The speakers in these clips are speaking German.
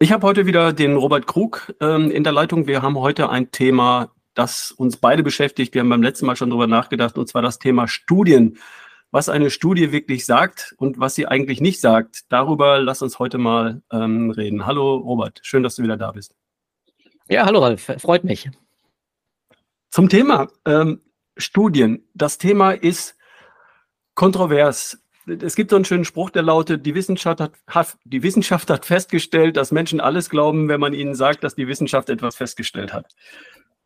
Ich habe heute wieder den Robert Krug ähm, in der Leitung. Wir haben heute ein Thema, das uns beide beschäftigt. Wir haben beim letzten Mal schon darüber nachgedacht, und zwar das Thema Studien. Was eine Studie wirklich sagt und was sie eigentlich nicht sagt, darüber lass uns heute mal ähm, reden. Hallo Robert, schön, dass du wieder da bist. Ja, hallo Ralf, freut mich. Zum Thema ähm, Studien. Das Thema ist kontrovers es gibt so einen schönen Spruch, der lautet, die Wissenschaft hat, hat, die Wissenschaft hat festgestellt, dass Menschen alles glauben, wenn man ihnen sagt, dass die Wissenschaft etwas festgestellt hat.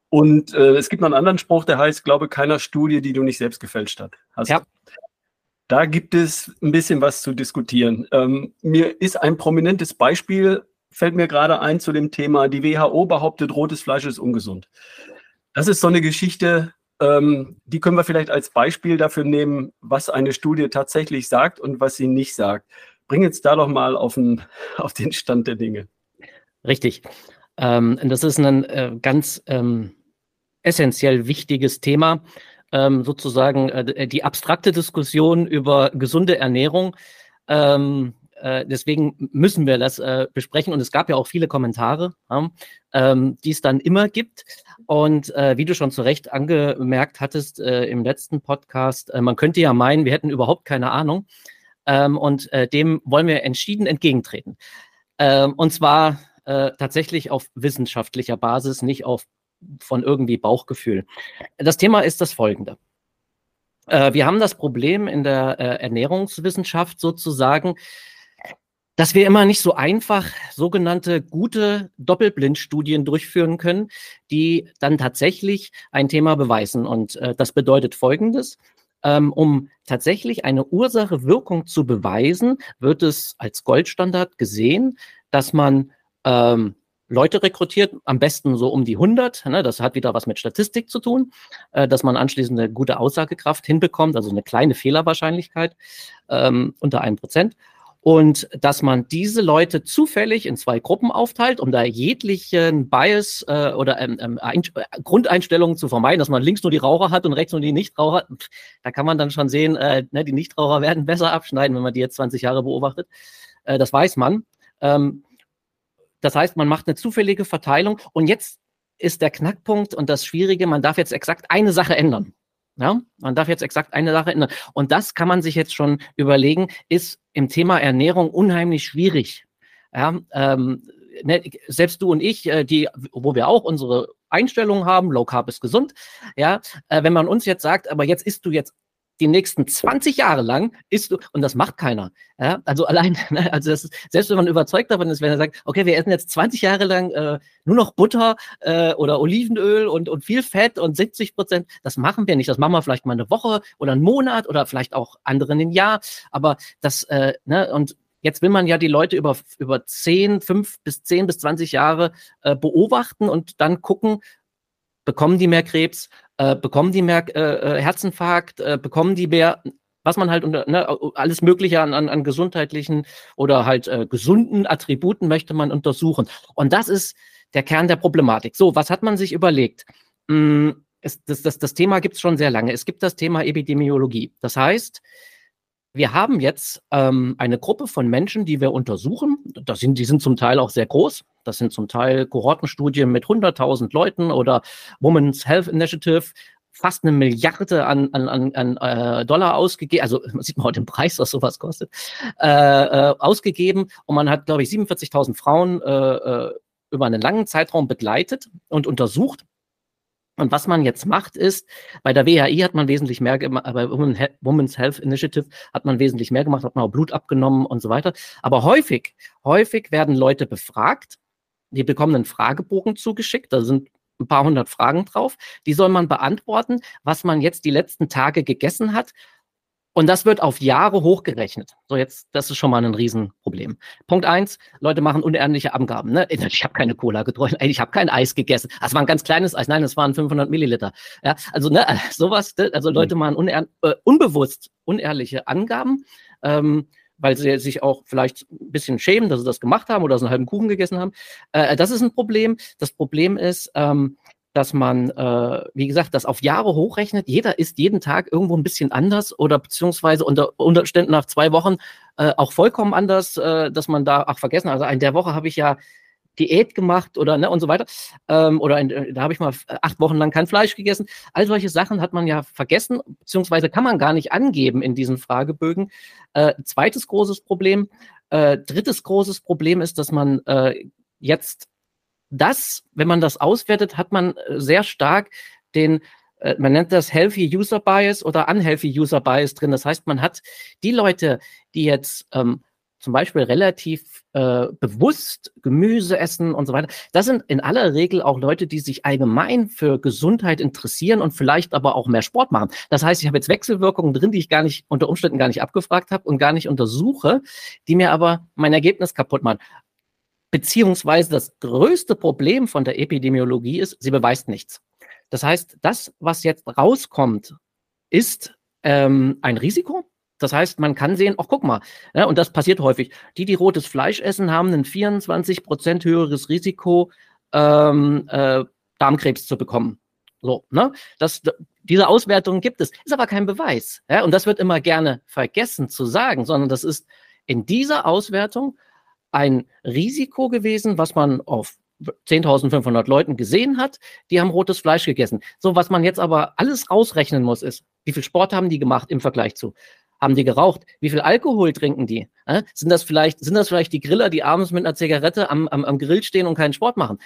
Und äh, es gibt noch einen anderen Spruch, der heißt, glaube keiner Studie, die du nicht selbst gefälscht hast. Ja. Da gibt es ein bisschen was zu diskutieren. Ähm, mir ist ein prominentes Beispiel, fällt mir gerade ein zu dem Thema, die WHO behauptet, rotes Fleisch ist ungesund. Das ist so eine Geschichte, ähm, die können wir vielleicht als Beispiel dafür nehmen, was eine Studie tatsächlich sagt und was sie nicht sagt. Bring jetzt da doch mal auf den, auf den Stand der Dinge. Richtig. Ähm, das ist ein äh, ganz ähm, essentiell wichtiges Thema, ähm, sozusagen äh, die abstrakte Diskussion über gesunde Ernährung. Ähm, äh, deswegen müssen wir das äh, besprechen. Und es gab ja auch viele Kommentare, ja, ähm, die es dann immer gibt. Und äh, wie du schon zu Recht angemerkt hattest äh, im letzten Podcast, äh, man könnte ja meinen, wir hätten überhaupt keine Ahnung. Ähm, und äh, dem wollen wir entschieden entgegentreten. Ähm, und zwar tatsächlich auf wissenschaftlicher Basis, nicht auf von irgendwie Bauchgefühl. Das Thema ist das folgende. wir haben das Problem in der Ernährungswissenschaft sozusagen, dass wir immer nicht so einfach sogenannte gute Doppelblindstudien durchführen können, die dann tatsächlich ein Thema beweisen. Und äh, das bedeutet Folgendes. Ähm, um tatsächlich eine Ursache-Wirkung zu beweisen, wird es als Goldstandard gesehen, dass man ähm, Leute rekrutiert, am besten so um die 100. Ne, das hat wieder was mit Statistik zu tun, äh, dass man anschließend eine gute Aussagekraft hinbekommt, also eine kleine Fehlerwahrscheinlichkeit ähm, unter einem Prozent und dass man diese Leute zufällig in zwei Gruppen aufteilt, um da jeglichen Bias äh, oder ähm, ähm, Ein Grundeinstellungen zu vermeiden, dass man links nur die Raucher hat und rechts nur die Nichtraucher. Da kann man dann schon sehen, äh, ne, die Nichtraucher werden besser abschneiden, wenn man die jetzt 20 Jahre beobachtet. Äh, das weiß man. Ähm, das heißt, man macht eine zufällige Verteilung und jetzt ist der Knackpunkt und das Schwierige, man darf jetzt exakt eine Sache ändern. Ja, man darf jetzt exakt eine Sache ändern. Und das kann man sich jetzt schon überlegen, ist im Thema Ernährung unheimlich schwierig. Ja, ähm, ne, selbst du und ich, äh, die, wo wir auch unsere Einstellungen haben, Low Carb ist gesund, ja, äh, wenn man uns jetzt sagt, aber jetzt isst du jetzt die nächsten 20 Jahre lang isst du, und das macht keiner. Ja? Also allein, ne? also das ist, selbst wenn man überzeugt davon ist, wenn er sagt, okay, wir essen jetzt 20 Jahre lang äh, nur noch Butter äh, oder Olivenöl und, und viel Fett und 70 Prozent, das machen wir nicht. Das machen wir vielleicht mal eine Woche oder einen Monat oder vielleicht auch anderen ein Jahr. Aber das, äh, ne, und Jetzt will man ja die Leute über, über 10, 5 bis 10 bis 20 Jahre äh, beobachten und dann gucken, bekommen die mehr Krebs, äh, bekommen die mehr äh, äh, Herzinfarkt, äh, bekommen die mehr, was man halt unter, ne, alles Mögliche an, an, an gesundheitlichen oder halt äh, gesunden Attributen möchte man untersuchen. Und das ist der Kern der Problematik. So, was hat man sich überlegt? Hm, es, das, das, das Thema gibt es schon sehr lange. Es gibt das Thema Epidemiologie. Das heißt, wir haben jetzt ähm, eine Gruppe von Menschen, die wir untersuchen. Das sind, die sind zum Teil auch sehr groß. Das sind zum Teil Kohortenstudien mit 100.000 Leuten oder Women's Health Initiative, fast eine Milliarde an, an, an, an äh, Dollar ausgegeben, also man sieht mal heute den Preis, was sowas kostet, äh, äh, ausgegeben. Und man hat, glaube ich, 47.000 Frauen äh, äh, über einen langen Zeitraum begleitet und untersucht. Und was man jetzt macht, ist, bei der WHI hat man wesentlich mehr gemacht, bei Women's Health Initiative hat man wesentlich mehr gemacht, hat man auch Blut abgenommen und so weiter. Aber häufig, häufig werden Leute befragt, die bekommen einen Fragebogen zugeschickt, da sind ein paar hundert Fragen drauf, die soll man beantworten, was man jetzt die letzten Tage gegessen hat und das wird auf Jahre hochgerechnet. So, jetzt, das ist schon mal ein Riesenproblem. Punkt eins, Leute machen unehrliche Angaben. Ne? Ich habe keine Cola getrunken, ich habe kein Eis gegessen. Das war ein ganz kleines Eis. Nein, das waren 500 Milliliter. Ja, also ne, sowas, ne? also Leute mhm. machen unehr, äh, unbewusst unehrliche Angaben. Ähm, weil sie sich auch vielleicht ein bisschen schämen, dass sie das gemacht haben oder so einen halben Kuchen gegessen haben. Äh, das ist ein Problem. Das Problem ist, ähm, dass man, äh, wie gesagt, das auf Jahre hochrechnet. Jeder ist jeden Tag irgendwo ein bisschen anders oder beziehungsweise unter Umständen nach zwei Wochen äh, auch vollkommen anders, äh, dass man da auch vergessen. Also in der Woche habe ich ja Diät gemacht oder ne, und so weiter. Ähm, oder in, äh, da habe ich mal acht Wochen lang kein Fleisch gegessen. All solche Sachen hat man ja vergessen, beziehungsweise kann man gar nicht angeben in diesen Fragebögen. Äh, zweites großes Problem. Äh, drittes großes Problem ist, dass man äh, jetzt das, wenn man das auswertet, hat man äh, sehr stark den äh, man nennt das Healthy User Bias oder Unhealthy User Bias drin. Das heißt, man hat die Leute, die jetzt ähm, zum Beispiel relativ äh, bewusst Gemüse essen und so weiter. Das sind in aller Regel auch Leute, die sich allgemein für Gesundheit interessieren und vielleicht aber auch mehr Sport machen. Das heißt, ich habe jetzt Wechselwirkungen drin, die ich gar nicht unter Umständen gar nicht abgefragt habe und gar nicht untersuche, die mir aber mein Ergebnis kaputt machen. Beziehungsweise das größte Problem von der Epidemiologie ist, sie beweist nichts. Das heißt, das, was jetzt rauskommt, ist ähm, ein Risiko. Das heißt, man kann sehen, ach guck mal, ja, und das passiert häufig. Die, die rotes Fleisch essen, haben ein 24 Prozent höheres Risiko, ähm, äh, Darmkrebs zu bekommen. So, ne? Das, diese Auswertung gibt es, ist aber kein Beweis. Ja? Und das wird immer gerne vergessen zu sagen, sondern das ist in dieser Auswertung ein Risiko gewesen, was man auf 10.500 Leuten gesehen hat, die haben rotes Fleisch gegessen. So, was man jetzt aber alles rausrechnen muss, ist, wie viel Sport haben die gemacht im Vergleich zu? Haben die geraucht? Wie viel Alkohol trinken die? Äh? Sind das vielleicht, sind das vielleicht die Griller, die abends mit einer Zigarette am, am, am Grill stehen und keinen Sport machen?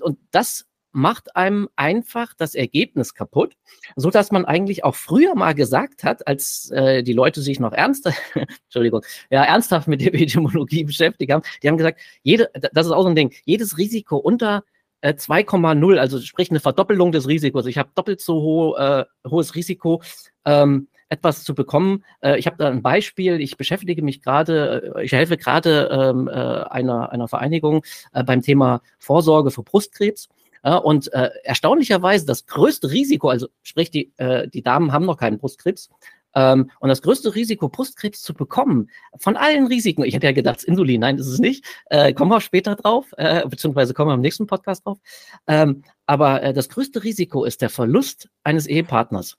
Und das macht einem einfach das Ergebnis kaputt, so dass man eigentlich auch früher mal gesagt hat, als äh, die Leute sich noch ernster, Entschuldigung, ja ernsthaft mit Epidemiologie beschäftigt haben, die haben gesagt, jede, das ist auch so ein Ding, jedes Risiko unter äh, 2,0, also sprich eine Verdoppelung des Risikos. Ich habe doppelt so ho äh, hohes Risiko. Ähm, etwas zu bekommen. Äh, ich habe da ein Beispiel. Ich beschäftige mich gerade, äh, ich helfe gerade ähm, äh, einer, einer Vereinigung äh, beim Thema Vorsorge für Brustkrebs. Ja, und äh, erstaunlicherweise das größte Risiko, also sprich, die, äh, die Damen haben noch keinen Brustkrebs, ähm, und das größte Risiko, Brustkrebs zu bekommen, von allen Risiken, ich hätte ja gedacht, Insulin, nein, ist es nicht, äh, kommen wir später drauf, äh, beziehungsweise kommen wir im nächsten Podcast drauf. Ähm, aber äh, das größte Risiko ist der Verlust eines Ehepartners.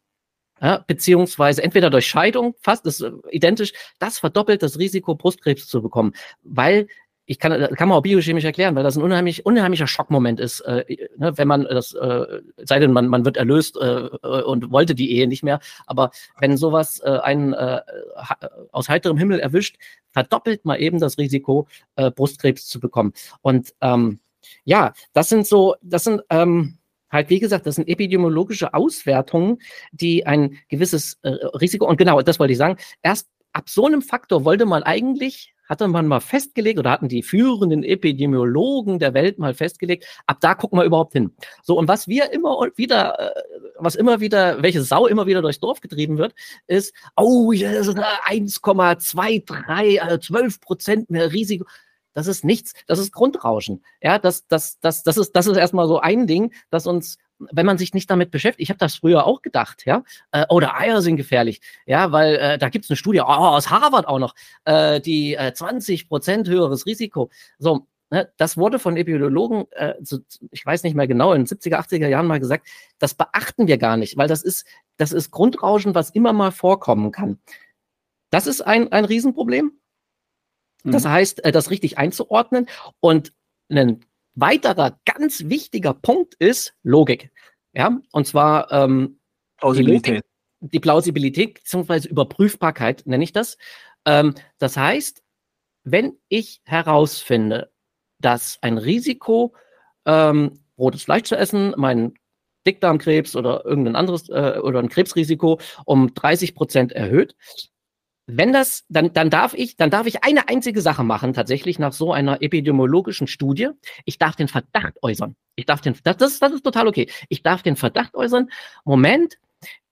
Ja, beziehungsweise entweder durch Scheidung, fast ist äh, identisch, das verdoppelt das Risiko, Brustkrebs zu bekommen, weil ich kann, kann man auch biochemisch erklären, weil das ein unheimlich, unheimlicher Schockmoment ist, äh, ne, wenn man das, äh, sei denn, man, man wird erlöst äh, und wollte die Ehe nicht mehr, aber wenn sowas äh, einen äh, aus heiterem Himmel erwischt, verdoppelt man eben das Risiko, äh, Brustkrebs zu bekommen. Und ähm, ja, das sind so, das sind ähm, halt, wie gesagt, das sind epidemiologische Auswertungen, die ein gewisses äh, Risiko, und genau, das wollte ich sagen, erst ab so einem Faktor wollte man eigentlich hatte man mal festgelegt oder hatten die führenden Epidemiologen der Welt mal festgelegt, ab da gucken wir überhaupt hin. So, und was wir immer wieder, äh, was immer wieder, welche Sau immer wieder durchs Dorf getrieben wird, ist, oh, 1,23, also 12 Prozent mehr Risiko. Das ist nichts, das ist Grundrauschen. Ja, das, das, das, das ist, das ist erstmal so ein Ding, das uns wenn man sich nicht damit beschäftigt, ich habe das früher auch gedacht, ja, äh, oder Eier sind gefährlich, ja, weil äh, da gibt es eine Studie oh, aus Harvard auch noch, äh, die äh, 20 Prozent höheres Risiko. So, ne, das wurde von Epidemiologen, äh, so, ich weiß nicht mehr genau, in den 70er, 80er Jahren mal gesagt, das beachten wir gar nicht, weil das ist, das ist Grundrauschen, was immer mal vorkommen kann. Das ist ein, ein Riesenproblem. Das mhm. heißt, äh, das richtig einzuordnen und einen weiterer ganz wichtiger Punkt ist Logik. Ja, und zwar ähm, Plausibilität. Die, Logik, die Plausibilität bzw. Überprüfbarkeit nenne ich das. Ähm, das heißt, wenn ich herausfinde, dass ein Risiko, ähm, rotes Fleisch zu essen, mein Dickdarmkrebs oder irgendein anderes äh, oder ein Krebsrisiko um 30 Prozent erhöht, wenn das, dann, dann darf ich, dann darf ich eine einzige Sache machen, tatsächlich nach so einer epidemiologischen Studie. Ich darf den Verdacht äußern. Ich darf den, das, das, das ist total okay. Ich darf den Verdacht äußern. Moment,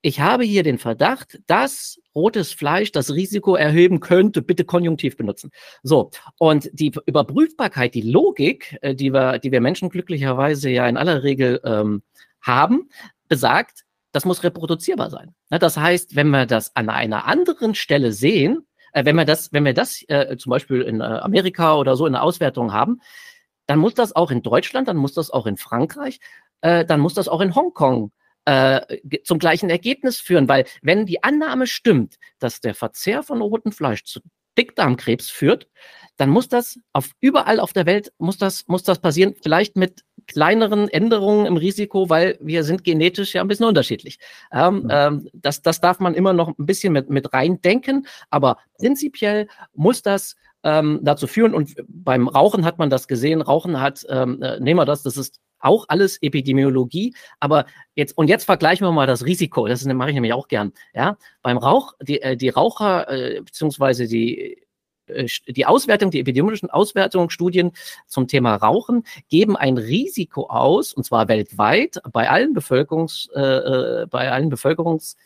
ich habe hier den Verdacht, dass rotes Fleisch das Risiko erhöhen könnte. Bitte Konjunktiv benutzen. So. Und die Überprüfbarkeit, die Logik, äh, die wir, die wir Menschen glücklicherweise ja in aller Regel ähm, haben, besagt, das muss reproduzierbar sein. Das heißt, wenn wir das an einer anderen Stelle sehen, äh, wenn wir das, wenn wir das äh, zum Beispiel in äh, Amerika oder so in der Auswertung haben, dann muss das auch in Deutschland, dann muss das auch in Frankreich, dann muss das auch in Hongkong zum gleichen Ergebnis führen, weil wenn die Annahme stimmt, dass der Verzehr von rotem Fleisch zu Dickdarmkrebs führt, dann muss das auf überall auf der Welt muss das muss das passieren, vielleicht mit kleineren Änderungen im Risiko, weil wir sind genetisch ja ein bisschen unterschiedlich. Ähm, ähm, das, das darf man immer noch ein bisschen mit, mit reindenken, aber prinzipiell muss das ähm, dazu führen. Und beim Rauchen hat man das gesehen. Rauchen hat, ähm, äh, nehmen wir das, das ist auch alles Epidemiologie, aber jetzt und jetzt vergleichen wir mal das Risiko. Das mache ich nämlich auch gern. Ja, beim Rauch, die, äh, die Raucher äh, beziehungsweise die die Auswertung, die epidemiologischen Auswertungsstudien zum Thema Rauchen geben ein Risiko aus, und zwar weltweit bei allen Bevölkerungs, äh, äh bei allen Bevölkerungs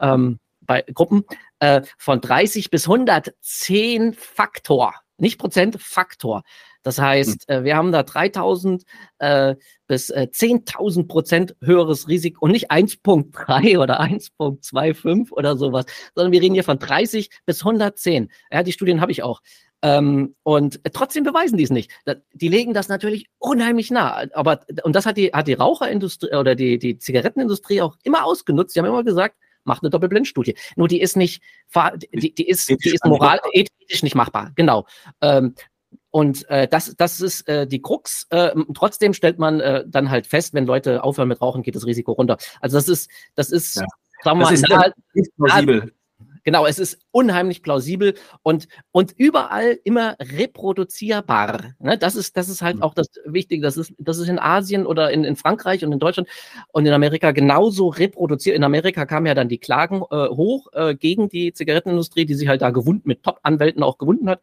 ähm, bei Gruppen äh, von 30 bis 110 Faktor, nicht Prozent, Faktor. Das heißt, hm. äh, wir haben da 3000 äh, bis äh, 10.000 Prozent höheres Risiko und nicht 1.3 oder 1.25 oder sowas, sondern wir reden hier von 30 bis 110. Ja, die Studien habe ich auch. Ähm, und trotzdem beweisen die es nicht. Die legen das natürlich unheimlich nah. Aber, und das hat die, hat die Raucherindustrie oder die, die Zigarettenindustrie auch immer ausgenutzt. Die haben immer gesagt, macht eine Doppelblindstudie. Nur die ist nicht, die, die ist, die ist moral, ethisch nicht machbar. Genau. Ähm, und äh, das, das ist äh, die Krux. Äh, trotzdem stellt man äh, dann halt fest, wenn Leute aufhören mit Rauchen, geht das Risiko runter. Also das ist, das ist, ja. sagen wir mal, nahe, nahe, Genau, es ist unheimlich plausibel und, und überall immer reproduzierbar. Ne? Das, ist, das ist halt mhm. auch das Wichtige. Das ist, das ist in Asien oder in, in Frankreich und in Deutschland und in Amerika genauso reproduziert. In Amerika kamen ja dann die Klagen äh, hoch äh, gegen die Zigarettenindustrie, die sich halt da gewunden mit Top-Anwälten auch gewunden hat.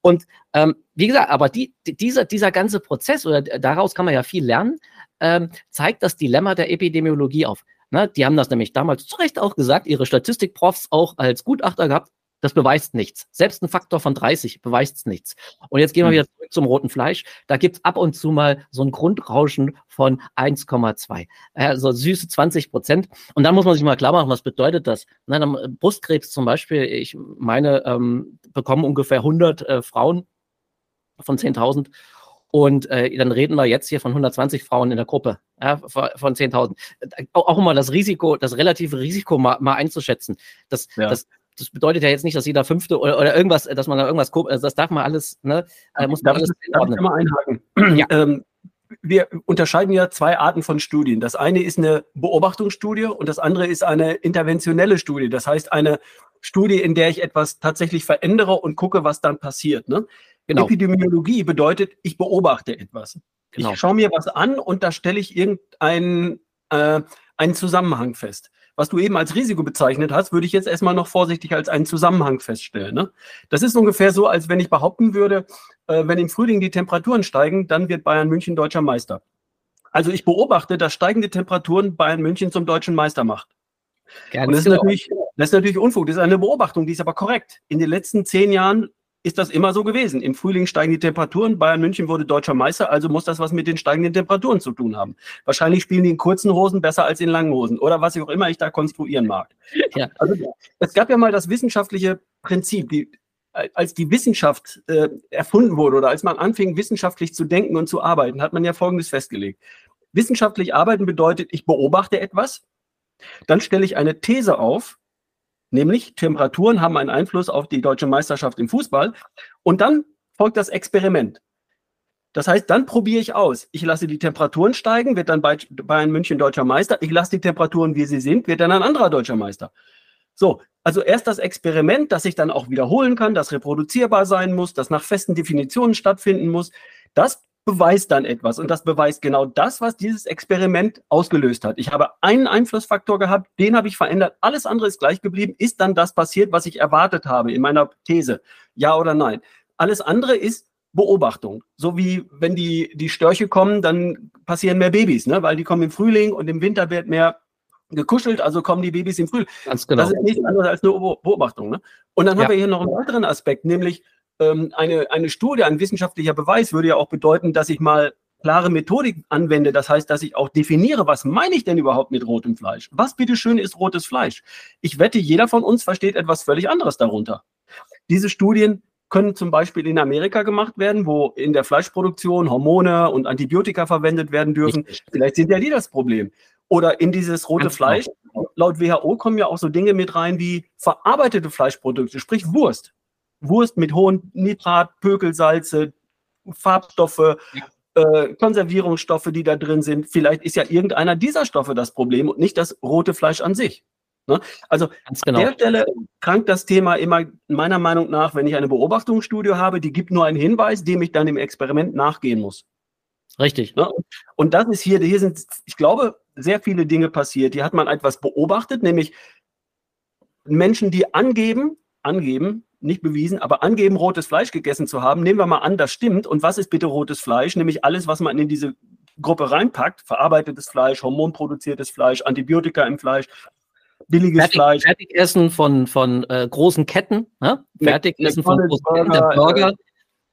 Und ähm, wie gesagt, aber die, die, dieser, dieser ganze Prozess, oder daraus kann man ja viel lernen, ähm, zeigt das Dilemma der Epidemiologie auf. Ne, die haben das nämlich damals zu Recht auch gesagt, ihre Statistikprofs auch als Gutachter gehabt. Das beweist nichts. Selbst ein Faktor von 30 beweist nichts. Und jetzt gehen wir hm. wieder zurück zum roten Fleisch. Da gibt's ab und zu mal so ein Grundrauschen von 1,2. Also süße 20 Prozent. Und dann muss man sich mal klar machen, was bedeutet das? Na, dann, äh, Brustkrebs zum Beispiel, ich meine, ähm, bekommen ungefähr 100 äh, Frauen von 10.000 und äh, dann reden wir jetzt hier von 120 Frauen in der Gruppe, ja, von 10.000. Auch immer das Risiko, das relative Risiko mal, mal einzuschätzen. Das, ja. das, das bedeutet ja jetzt nicht, dass jeder Fünfte oder, oder irgendwas, dass man da irgendwas, also das darf man alles, ne, äh, muss man darf alles ich, darf ich mal einhaken? Ja. ähm, wir unterscheiden ja zwei Arten von Studien. Das eine ist eine Beobachtungsstudie und das andere ist eine interventionelle Studie. Das heißt eine Studie, in der ich etwas tatsächlich verändere und gucke, was dann passiert. Ne? Genau. Epidemiologie bedeutet, ich beobachte etwas. Genau. Ich schaue mir was an und da stelle ich irgendeinen äh, einen Zusammenhang fest. Was du eben als Risiko bezeichnet hast, würde ich jetzt erstmal noch vorsichtig als einen Zusammenhang feststellen. Ne? Das ist ungefähr so, als wenn ich behaupten würde, äh, wenn im Frühling die Temperaturen steigen, dann wird Bayern München deutscher Meister. Also ich beobachte, dass steigende Temperaturen Bayern München zum deutschen Meister macht. Ganz und das ist, genau. natürlich, das ist natürlich Unfug. Das ist eine Beobachtung, die ist aber korrekt. In den letzten zehn Jahren ist das immer so gewesen. Im Frühling steigen die Temperaturen, Bayern München wurde deutscher Meister, also muss das was mit den steigenden Temperaturen zu tun haben. Wahrscheinlich spielen die in kurzen Hosen besser als in langen Hosen oder was auch immer ich da konstruieren mag. Ja. Also, es gab ja mal das wissenschaftliche Prinzip, die, als die Wissenschaft äh, erfunden wurde oder als man anfing, wissenschaftlich zu denken und zu arbeiten, hat man ja Folgendes festgelegt. Wissenschaftlich arbeiten bedeutet, ich beobachte etwas, dann stelle ich eine These auf, Nämlich Temperaturen haben einen Einfluss auf die deutsche Meisterschaft im Fußball. Und dann folgt das Experiment. Das heißt, dann probiere ich aus. Ich lasse die Temperaturen steigen, wird dann Bayern München deutscher Meister. Ich lasse die Temperaturen, wie sie sind, wird dann ein anderer deutscher Meister. So, also erst das Experiment, das ich dann auch wiederholen kann, das reproduzierbar sein muss, das nach festen Definitionen stattfinden muss. Das beweist dann etwas. Und das beweist genau das, was dieses Experiment ausgelöst hat. Ich habe einen Einflussfaktor gehabt, den habe ich verändert, alles andere ist gleich geblieben. Ist dann das passiert, was ich erwartet habe in meiner These? Ja oder nein? Alles andere ist Beobachtung. So wie wenn die, die Störche kommen, dann passieren mehr Babys, ne? weil die kommen im Frühling und im Winter wird mehr gekuschelt, also kommen die Babys im Frühling. Ganz genau. Das ist nichts anderes als eine Beobachtung. Ne? Und dann ja. haben wir hier noch einen weiteren Aspekt, nämlich ähm, eine, eine Studie, ein wissenschaftlicher Beweis würde ja auch bedeuten, dass ich mal klare Methodik anwende. Das heißt, dass ich auch definiere, was meine ich denn überhaupt mit rotem Fleisch? Was bitteschön ist rotes Fleisch? Ich wette, jeder von uns versteht etwas völlig anderes darunter. Diese Studien können zum Beispiel in Amerika gemacht werden, wo in der Fleischproduktion Hormone und Antibiotika verwendet werden dürfen. Vielleicht sind ja die das Problem. Oder in dieses rote Ganz genau. Fleisch, laut WHO kommen ja auch so Dinge mit rein wie verarbeitete Fleischprodukte, sprich Wurst. Wurst mit hohen Nitrat, Pökelsalze, Farbstoffe, äh, Konservierungsstoffe, die da drin sind. Vielleicht ist ja irgendeiner dieser Stoffe das Problem und nicht das rote Fleisch an sich. Ne? Also genau. an der Stelle krankt das Thema immer meiner Meinung nach, wenn ich eine Beobachtungsstudie habe, die gibt nur einen Hinweis, dem ich dann im Experiment nachgehen muss. Richtig. Ne? Und das ist hier, hier sind, ich glaube, sehr viele Dinge passiert. Hier hat man etwas beobachtet, nämlich Menschen, die angeben, angeben, nicht bewiesen, aber angeben, rotes Fleisch gegessen zu haben. Nehmen wir mal an, das stimmt. Und was ist bitte rotes Fleisch? Nämlich alles, was man in diese Gruppe reinpackt, verarbeitetes Fleisch, hormonproduziertes Fleisch, Antibiotika im Fleisch, billiges Fertig, Fleisch. Fertigessen von, von äh, großen Ketten, ne? Fertigessen von großen Ketten, der Burger äh,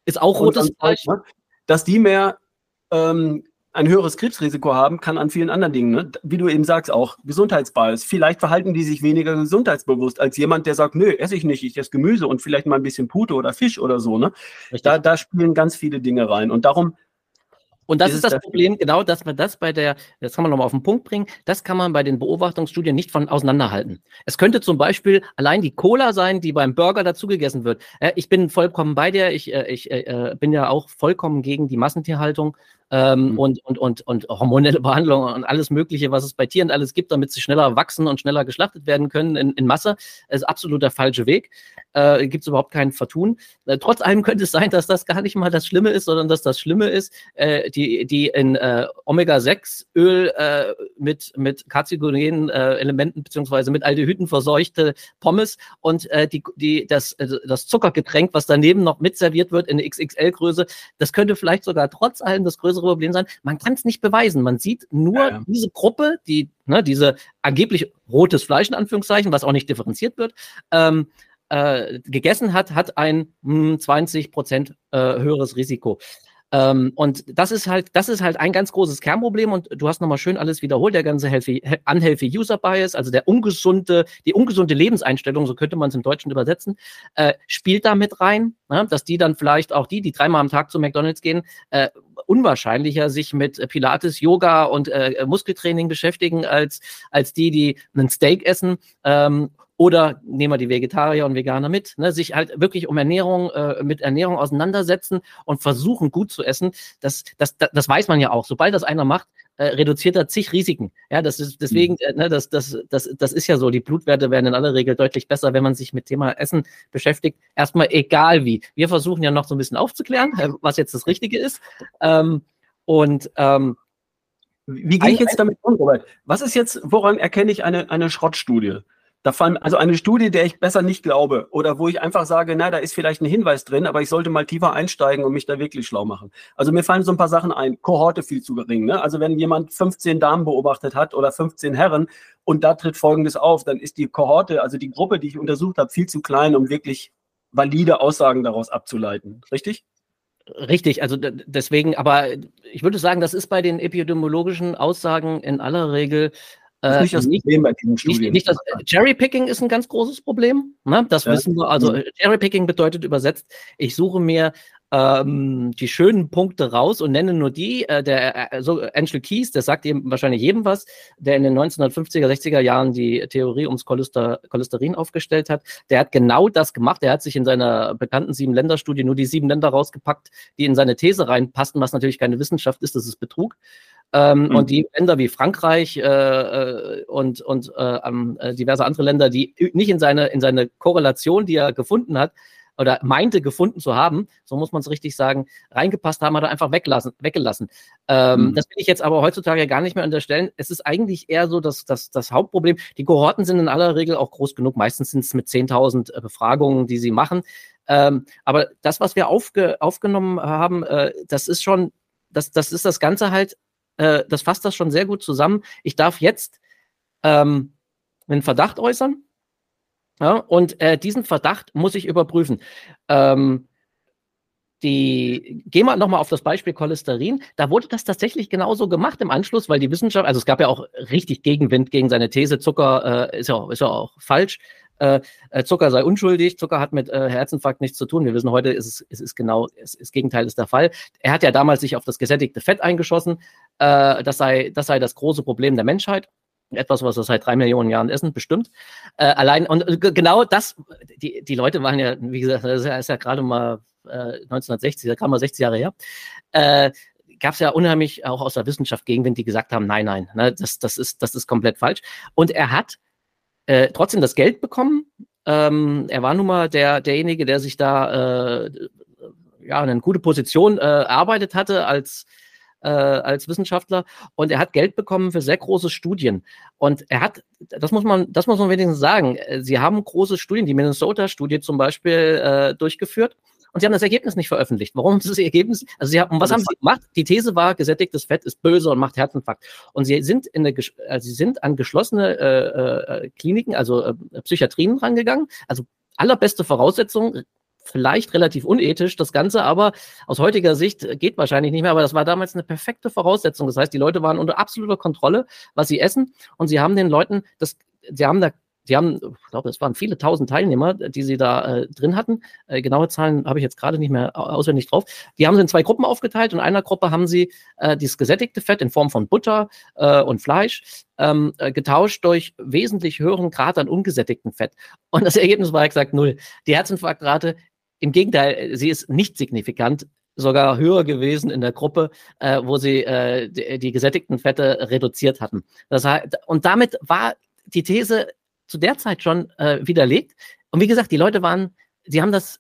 ist auch rotes Fleisch. Ne? Dass die mehr ähm, ein höheres Krebsrisiko haben, kann an vielen anderen Dingen, ne? wie du eben sagst, auch Gesundheitsbias. Vielleicht verhalten die sich weniger gesundheitsbewusst als jemand, der sagt, nö, esse ich nicht, ich esse Gemüse und vielleicht mal ein bisschen Pute oder Fisch oder so. Ne? Da, da spielen ganz viele Dinge rein. Und darum und das ist, ist das, das Problem, genau, dass man das bei der, das kann man nochmal auf den Punkt bringen, das kann man bei den Beobachtungsstudien nicht von auseinanderhalten. Es könnte zum Beispiel allein die Cola sein, die beim Burger dazugegessen wird. Äh, ich bin vollkommen bei dir, ich, äh, ich äh, bin ja auch vollkommen gegen die Massentierhaltung ähm, mhm. und, und, und, und hormonelle Behandlung und alles Mögliche, was es bei Tieren alles gibt, damit sie schneller wachsen und schneller geschlachtet werden können in, in Masse, ist absolut der falsche Weg. Äh, gibt es überhaupt kein Vertun. Äh, trotz allem könnte es sein, dass das gar nicht mal das Schlimme ist, sondern dass das Schlimme ist, äh, die, die in äh, Omega-6-Öl äh, mit, mit karzogenen äh, Elementen beziehungsweise mit Aldehyden verseuchte Pommes und die, die, das, äh, das Zuckergetränk, was daneben noch mitserviert wird in XXL-Größe, das könnte vielleicht sogar trotz allem das größere Problem sein. Man kann es nicht beweisen. Man sieht nur ja, ja. diese Gruppe, die, ne, diese angeblich rotes Fleisch in Anführungszeichen, was auch nicht differenziert wird, ähm, äh, gegessen hat, hat ein mh, hm, 20 Prozent äh, höheres Risiko. Ähm, und das ist halt, das ist halt ein ganz großes Kernproblem und du hast nochmal schön alles wiederholt, der ganze healthy, unhealthy User Bias, also der ungesunde, die ungesunde Lebenseinstellung, so könnte man es im Deutschen übersetzen, äh, spielt da mit rein, ne? dass die dann vielleicht auch die, die dreimal am Tag zu McDonalds gehen, äh, unwahrscheinlicher sich mit Pilates, Yoga und äh, Muskeltraining beschäftigen als, als die, die einen Steak essen. Ähm, oder nehmen wir die Vegetarier und Veganer mit, ne, sich halt wirklich um Ernährung, äh, mit Ernährung auseinandersetzen und versuchen, gut zu essen. Das, das, das, das weiß man ja auch. Sobald das einer macht, äh, reduziert er zig Risiken. Ja, das ist deswegen, äh, ne, das, das, das, das ist ja so. Die Blutwerte werden in aller Regel deutlich besser, wenn man sich mit Thema Essen beschäftigt. Erstmal egal wie. Wir versuchen ja noch so ein bisschen aufzuklären, äh, was jetzt das Richtige ist. Ähm, und ähm, wie gehe ich jetzt damit um, Robert? Was ist jetzt, woran erkenne ich eine, eine Schrottstudie? Da fallen, also eine Studie, der ich besser nicht glaube oder wo ich einfach sage, na, da ist vielleicht ein Hinweis drin, aber ich sollte mal tiefer einsteigen und mich da wirklich schlau machen. Also mir fallen so ein paar Sachen ein. Kohorte viel zu gering. Ne? Also wenn jemand 15 Damen beobachtet hat oder 15 Herren und da tritt Folgendes auf, dann ist die Kohorte, also die Gruppe, die ich untersucht habe, viel zu klein, um wirklich valide Aussagen daraus abzuleiten. Richtig? Richtig, also deswegen, aber ich würde sagen, das ist bei den epidemiologischen Aussagen in aller Regel das ist nicht das Problem bei diesen Studien. Nicht, nicht das, Cherrypicking ist ein ganz großes Problem. Ne? Das ja. wissen wir. Also mhm. Cherrypicking bedeutet übersetzt, ich suche mir ähm, die schönen Punkte raus und nenne nur die. Äh, der äh, so Angel Keys, der sagt eben wahrscheinlich jedem was, der in den 1950er, 60er Jahren die Theorie ums Cholester Cholesterin aufgestellt hat. Der hat genau das gemacht. Der hat sich in seiner bekannten Sieben-Länder-Studie nur die sieben Länder rausgepackt, die in seine These reinpassten, was natürlich keine Wissenschaft ist, das ist Betrug. Ähm, mhm. Und die Länder wie Frankreich äh, äh und, und äh, äh, diverse andere Länder, die nicht in seine, in seine Korrelation, die er gefunden hat, oder meinte gefunden zu haben, so muss man es richtig sagen, reingepasst haben, hat er einfach weglassen, weggelassen. Ähm, mhm. Das will ich jetzt aber heutzutage gar nicht mehr unterstellen. Es ist eigentlich eher so, dass, dass das Hauptproblem, die Kohorten sind in aller Regel auch groß genug. Meistens sind es mit 10.000 Befragungen, die sie machen. Ähm, aber das, was wir aufge, aufgenommen haben, äh, das ist schon, das, das ist das Ganze halt äh, das fasst das schon sehr gut zusammen. Ich darf jetzt ähm, einen Verdacht äußern. Ja, und äh, diesen Verdacht muss ich überprüfen. Ähm, die, gehen wir nochmal auf das Beispiel Cholesterin. Da wurde das tatsächlich genauso gemacht im Anschluss, weil die Wissenschaft, also es gab ja auch richtig Gegenwind gegen seine These, Zucker äh, ist, ja, ist ja auch falsch. Äh, äh, Zucker sei unschuldig, Zucker hat mit äh, Herzinfarkt nichts zu tun. Wir wissen heute, ist es, es ist genau, es, das Gegenteil ist der Fall. Er hat ja damals sich auf das gesättigte Fett eingeschossen. Äh, das, sei, das sei das große Problem der Menschheit. etwas, was wir seit drei Millionen Jahren essen, bestimmt. Äh, allein, und äh, genau das, die, die Leute waren ja, wie gesagt, das ist ja, ist ja gerade mal äh, 1960, da kam mal 60 Jahre her. Äh, gab es ja unheimlich auch aus der Wissenschaft Gegenwind, die gesagt haben, nein, nein, ne, das, das, ist, das ist komplett falsch. Und er hat äh, trotzdem das Geld bekommen. Ähm, er war nun mal der, derjenige, der sich da äh, ja, eine gute Position äh, erarbeitet hatte als äh, als Wissenschaftler und er hat Geld bekommen für sehr große Studien. Und er hat, das muss man, das muss man wenigstens sagen, äh, sie haben große Studien, die Minnesota-Studie zum Beispiel äh, durchgeführt. Und sie haben das Ergebnis nicht veröffentlicht. Warum ist das Ergebnis? Also sie haben, was haben sie gemacht? Die These war, gesättigtes Fett ist böse und macht Herzinfarkt. Und sie sind in eine, also sie sind an geschlossene äh, äh, Kliniken, also äh, Psychiatrien rangegangen. Also allerbeste Voraussetzung, vielleicht relativ unethisch, das Ganze aber aus heutiger Sicht geht wahrscheinlich nicht mehr, aber das war damals eine perfekte Voraussetzung. Das heißt, die Leute waren unter absoluter Kontrolle, was sie essen und sie haben den Leuten das, sie haben da Sie haben, ich glaube, es waren viele tausend Teilnehmer, die sie da äh, drin hatten. Äh, genaue Zahlen habe ich jetzt gerade nicht mehr auswendig drauf. Die haben sie in zwei Gruppen aufgeteilt. In einer Gruppe haben sie äh, dieses gesättigte Fett in Form von Butter äh, und Fleisch ähm, äh, getauscht durch wesentlich höheren Grad an ungesättigtem Fett. Und das Ergebnis war exakt null. Die Herzinfarktrate im Gegenteil, sie ist nicht signifikant, sogar höher gewesen in der Gruppe, äh, wo sie äh, die, die, gesättigten Fette reduziert hatten. Das heißt, und damit war die These zu der Zeit schon äh, widerlegt. Und wie gesagt, die Leute waren, sie haben das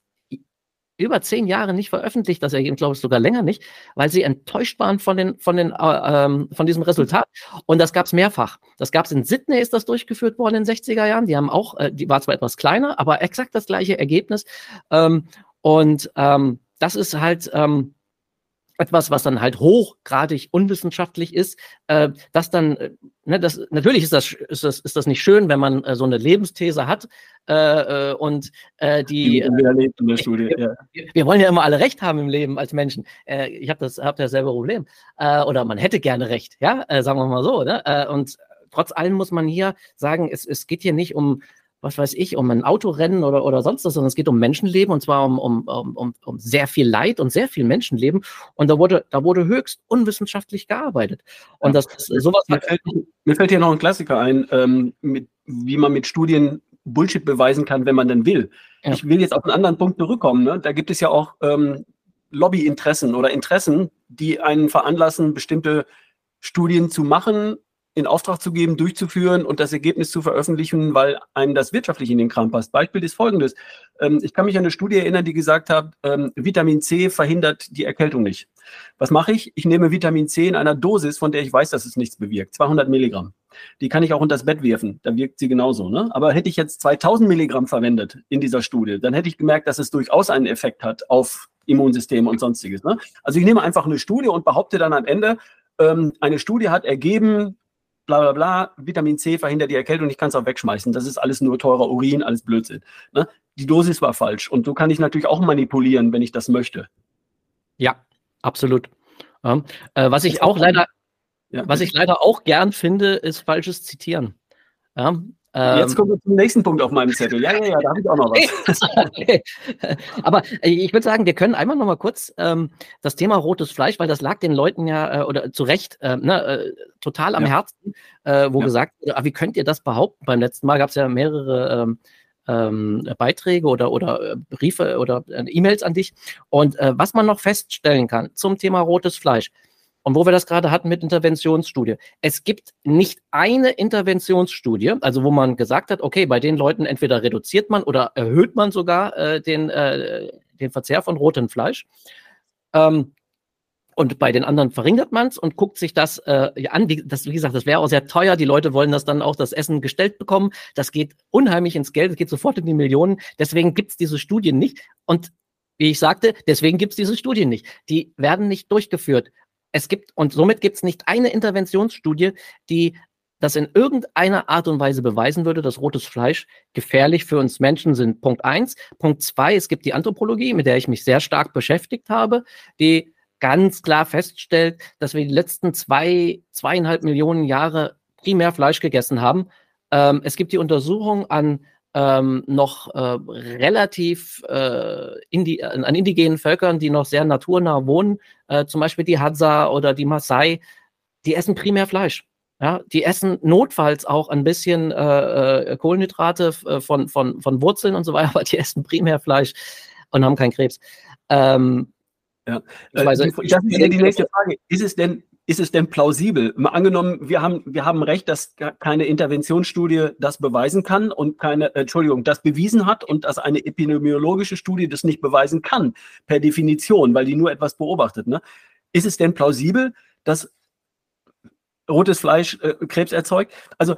über zehn Jahre nicht veröffentlicht, das Ergebnis, glaube ich, sogar länger nicht, weil sie enttäuscht waren von, den, von, den, äh, ähm, von diesem Resultat. Und das gab es mehrfach. Das gab es in Sydney, ist das durchgeführt worden in den 60er Jahren. Die haben auch, äh, die war zwar etwas kleiner, aber exakt das gleiche Ergebnis. Ähm, und ähm, das ist halt, ähm, etwas, was dann halt hochgradig unwissenschaftlich ist, äh, das dann, äh, ne, das, natürlich ist das, ist das, ist das nicht schön, wenn man äh, so eine Lebensthese hat äh, äh und äh, die. erlebt in der Studie, wir, ja. wir, wollen ja immer alle Recht haben im Leben als Menschen. Äh, ich habe das, hab das selbe Problem. Äh, oder man hätte gerne Recht, ja, äh, sagen wir mal so. Ne? Äh, und trotz allem muss man hier sagen, es, es geht hier nicht um was weiß ich, um ein Autorennen oder, oder sonst was, sondern es geht um Menschenleben und zwar um, um, um, um sehr viel Leid und sehr viel Menschenleben. Und da wurde, da wurde höchst unwissenschaftlich gearbeitet. Und ja. das sowas. Mir fällt, mir fällt hier noch ein Klassiker ein, ähm, mit, wie man mit Studien Bullshit beweisen kann, wenn man denn will. Ja. Ich will jetzt auf einen anderen Punkt zurückkommen. Ne? Da gibt es ja auch ähm, Lobbyinteressen oder Interessen, die einen veranlassen, bestimmte Studien zu machen in Auftrag zu geben, durchzuführen und das Ergebnis zu veröffentlichen, weil einem das wirtschaftlich in den Kram passt. Beispiel ist folgendes. Ähm, ich kann mich an eine Studie erinnern, die gesagt hat, ähm, Vitamin C verhindert die Erkältung nicht. Was mache ich? Ich nehme Vitamin C in einer Dosis, von der ich weiß, dass es nichts bewirkt. 200 Milligramm. Die kann ich auch unter das Bett werfen. Da wirkt sie genauso. Ne? Aber hätte ich jetzt 2000 Milligramm verwendet in dieser Studie, dann hätte ich gemerkt, dass es durchaus einen Effekt hat auf Immunsystem und sonstiges. Ne? Also ich nehme einfach eine Studie und behaupte dann am Ende, ähm, eine Studie hat ergeben, bla bla bla, Vitamin C verhindert die Erkältung, ich kann es auch wegschmeißen. Das ist alles nur teurer Urin, alles Blödsinn. Ne? Die Dosis war falsch. Und so kann ich natürlich auch manipulieren, wenn ich das möchte. Ja, absolut. Ja. Äh, was ich auch leider, ja. was ich leider auch gern finde, ist falsches Zitieren. Ja, ähm, Jetzt kommen wir zum nächsten Punkt auf meinem Zettel. Ja, ja, ja, da habe ich auch noch was. Aber äh, ich würde sagen, wir können einmal noch mal kurz ähm, das Thema rotes Fleisch, weil das lag den Leuten ja, äh, oder zu Recht, äh, ne, äh, total am ja. Herzen, äh, wo ja. gesagt wurde, ah, wie könnt ihr das behaupten? Beim letzten Mal gab es ja mehrere ähm, ähm, Beiträge oder, oder äh, Briefe oder E-Mails an dich. Und was man noch feststellen kann zum Thema rotes Fleisch, und wo wir das gerade hatten mit Interventionsstudie. Es gibt nicht eine Interventionsstudie, also wo man gesagt hat, okay, bei den Leuten entweder reduziert man oder erhöht man sogar äh, den, äh, den Verzehr von rotem Fleisch. Ähm, und bei den anderen verringert man es und guckt sich das äh, an. Wie, das, wie gesagt, das wäre auch sehr teuer. Die Leute wollen das dann auch das Essen gestellt bekommen. Das geht unheimlich ins Geld, das geht sofort in die Millionen. Deswegen gibt es diese Studien nicht. Und wie ich sagte, deswegen gibt es diese Studien nicht. Die werden nicht durchgeführt es gibt, und somit gibt es nicht eine Interventionsstudie, die das in irgendeiner Art und Weise beweisen würde, dass rotes Fleisch gefährlich für uns Menschen sind. Punkt eins. Punkt zwei, es gibt die Anthropologie, mit der ich mich sehr stark beschäftigt habe, die ganz klar feststellt, dass wir die letzten zwei, zweieinhalb Millionen Jahre primär Fleisch gegessen haben. Ähm, es gibt die Untersuchung an ähm, noch äh, relativ äh, indi an indigenen Völkern, die noch sehr naturnah wohnen, äh, zum Beispiel die Hadza oder die Maasai, die essen primär Fleisch. Ja, die essen notfalls auch ein bisschen äh, äh Kohlenhydrate äh, von, von, von Wurzeln und so weiter, aber die essen primär Fleisch und haben keinen Krebs. Ähm, ja. Weiß, das ist ja die nächste Frage. Ist es denn, ist es denn plausibel? Mal angenommen, wir haben, wir haben recht, dass keine Interventionsstudie das beweisen kann und keine, Entschuldigung, das bewiesen hat und dass eine epidemiologische Studie das nicht beweisen kann, per Definition, weil die nur etwas beobachtet. Ne? Ist es denn plausibel, dass rotes Fleisch äh, Krebs erzeugt? Also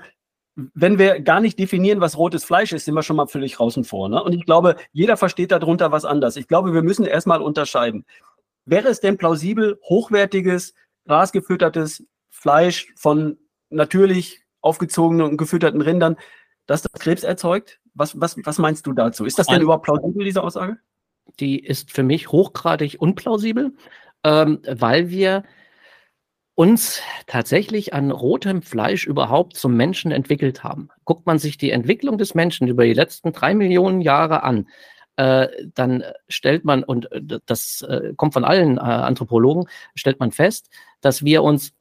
wenn wir gar nicht definieren, was rotes Fleisch ist, sind wir schon mal völlig draußen vor. Ne? Und ich glaube, jeder versteht darunter was anders. Ich glaube, wir müssen erstmal unterscheiden. Wäre es denn plausibel, hochwertiges, grasgefüttertes Fleisch von natürlich aufgezogenen und gefütterten Rindern, dass das Krebs erzeugt? Was, was, was meinst du dazu? Ist das denn überhaupt plausibel, diese Aussage? Die ist für mich hochgradig unplausibel, ähm, weil wir uns tatsächlich an rotem Fleisch überhaupt zum Menschen entwickelt haben. Guckt man sich die Entwicklung des Menschen über die letzten drei Millionen Jahre an, äh, dann stellt man, und äh, das äh, kommt von allen äh, Anthropologen, stellt man fest, dass wir uns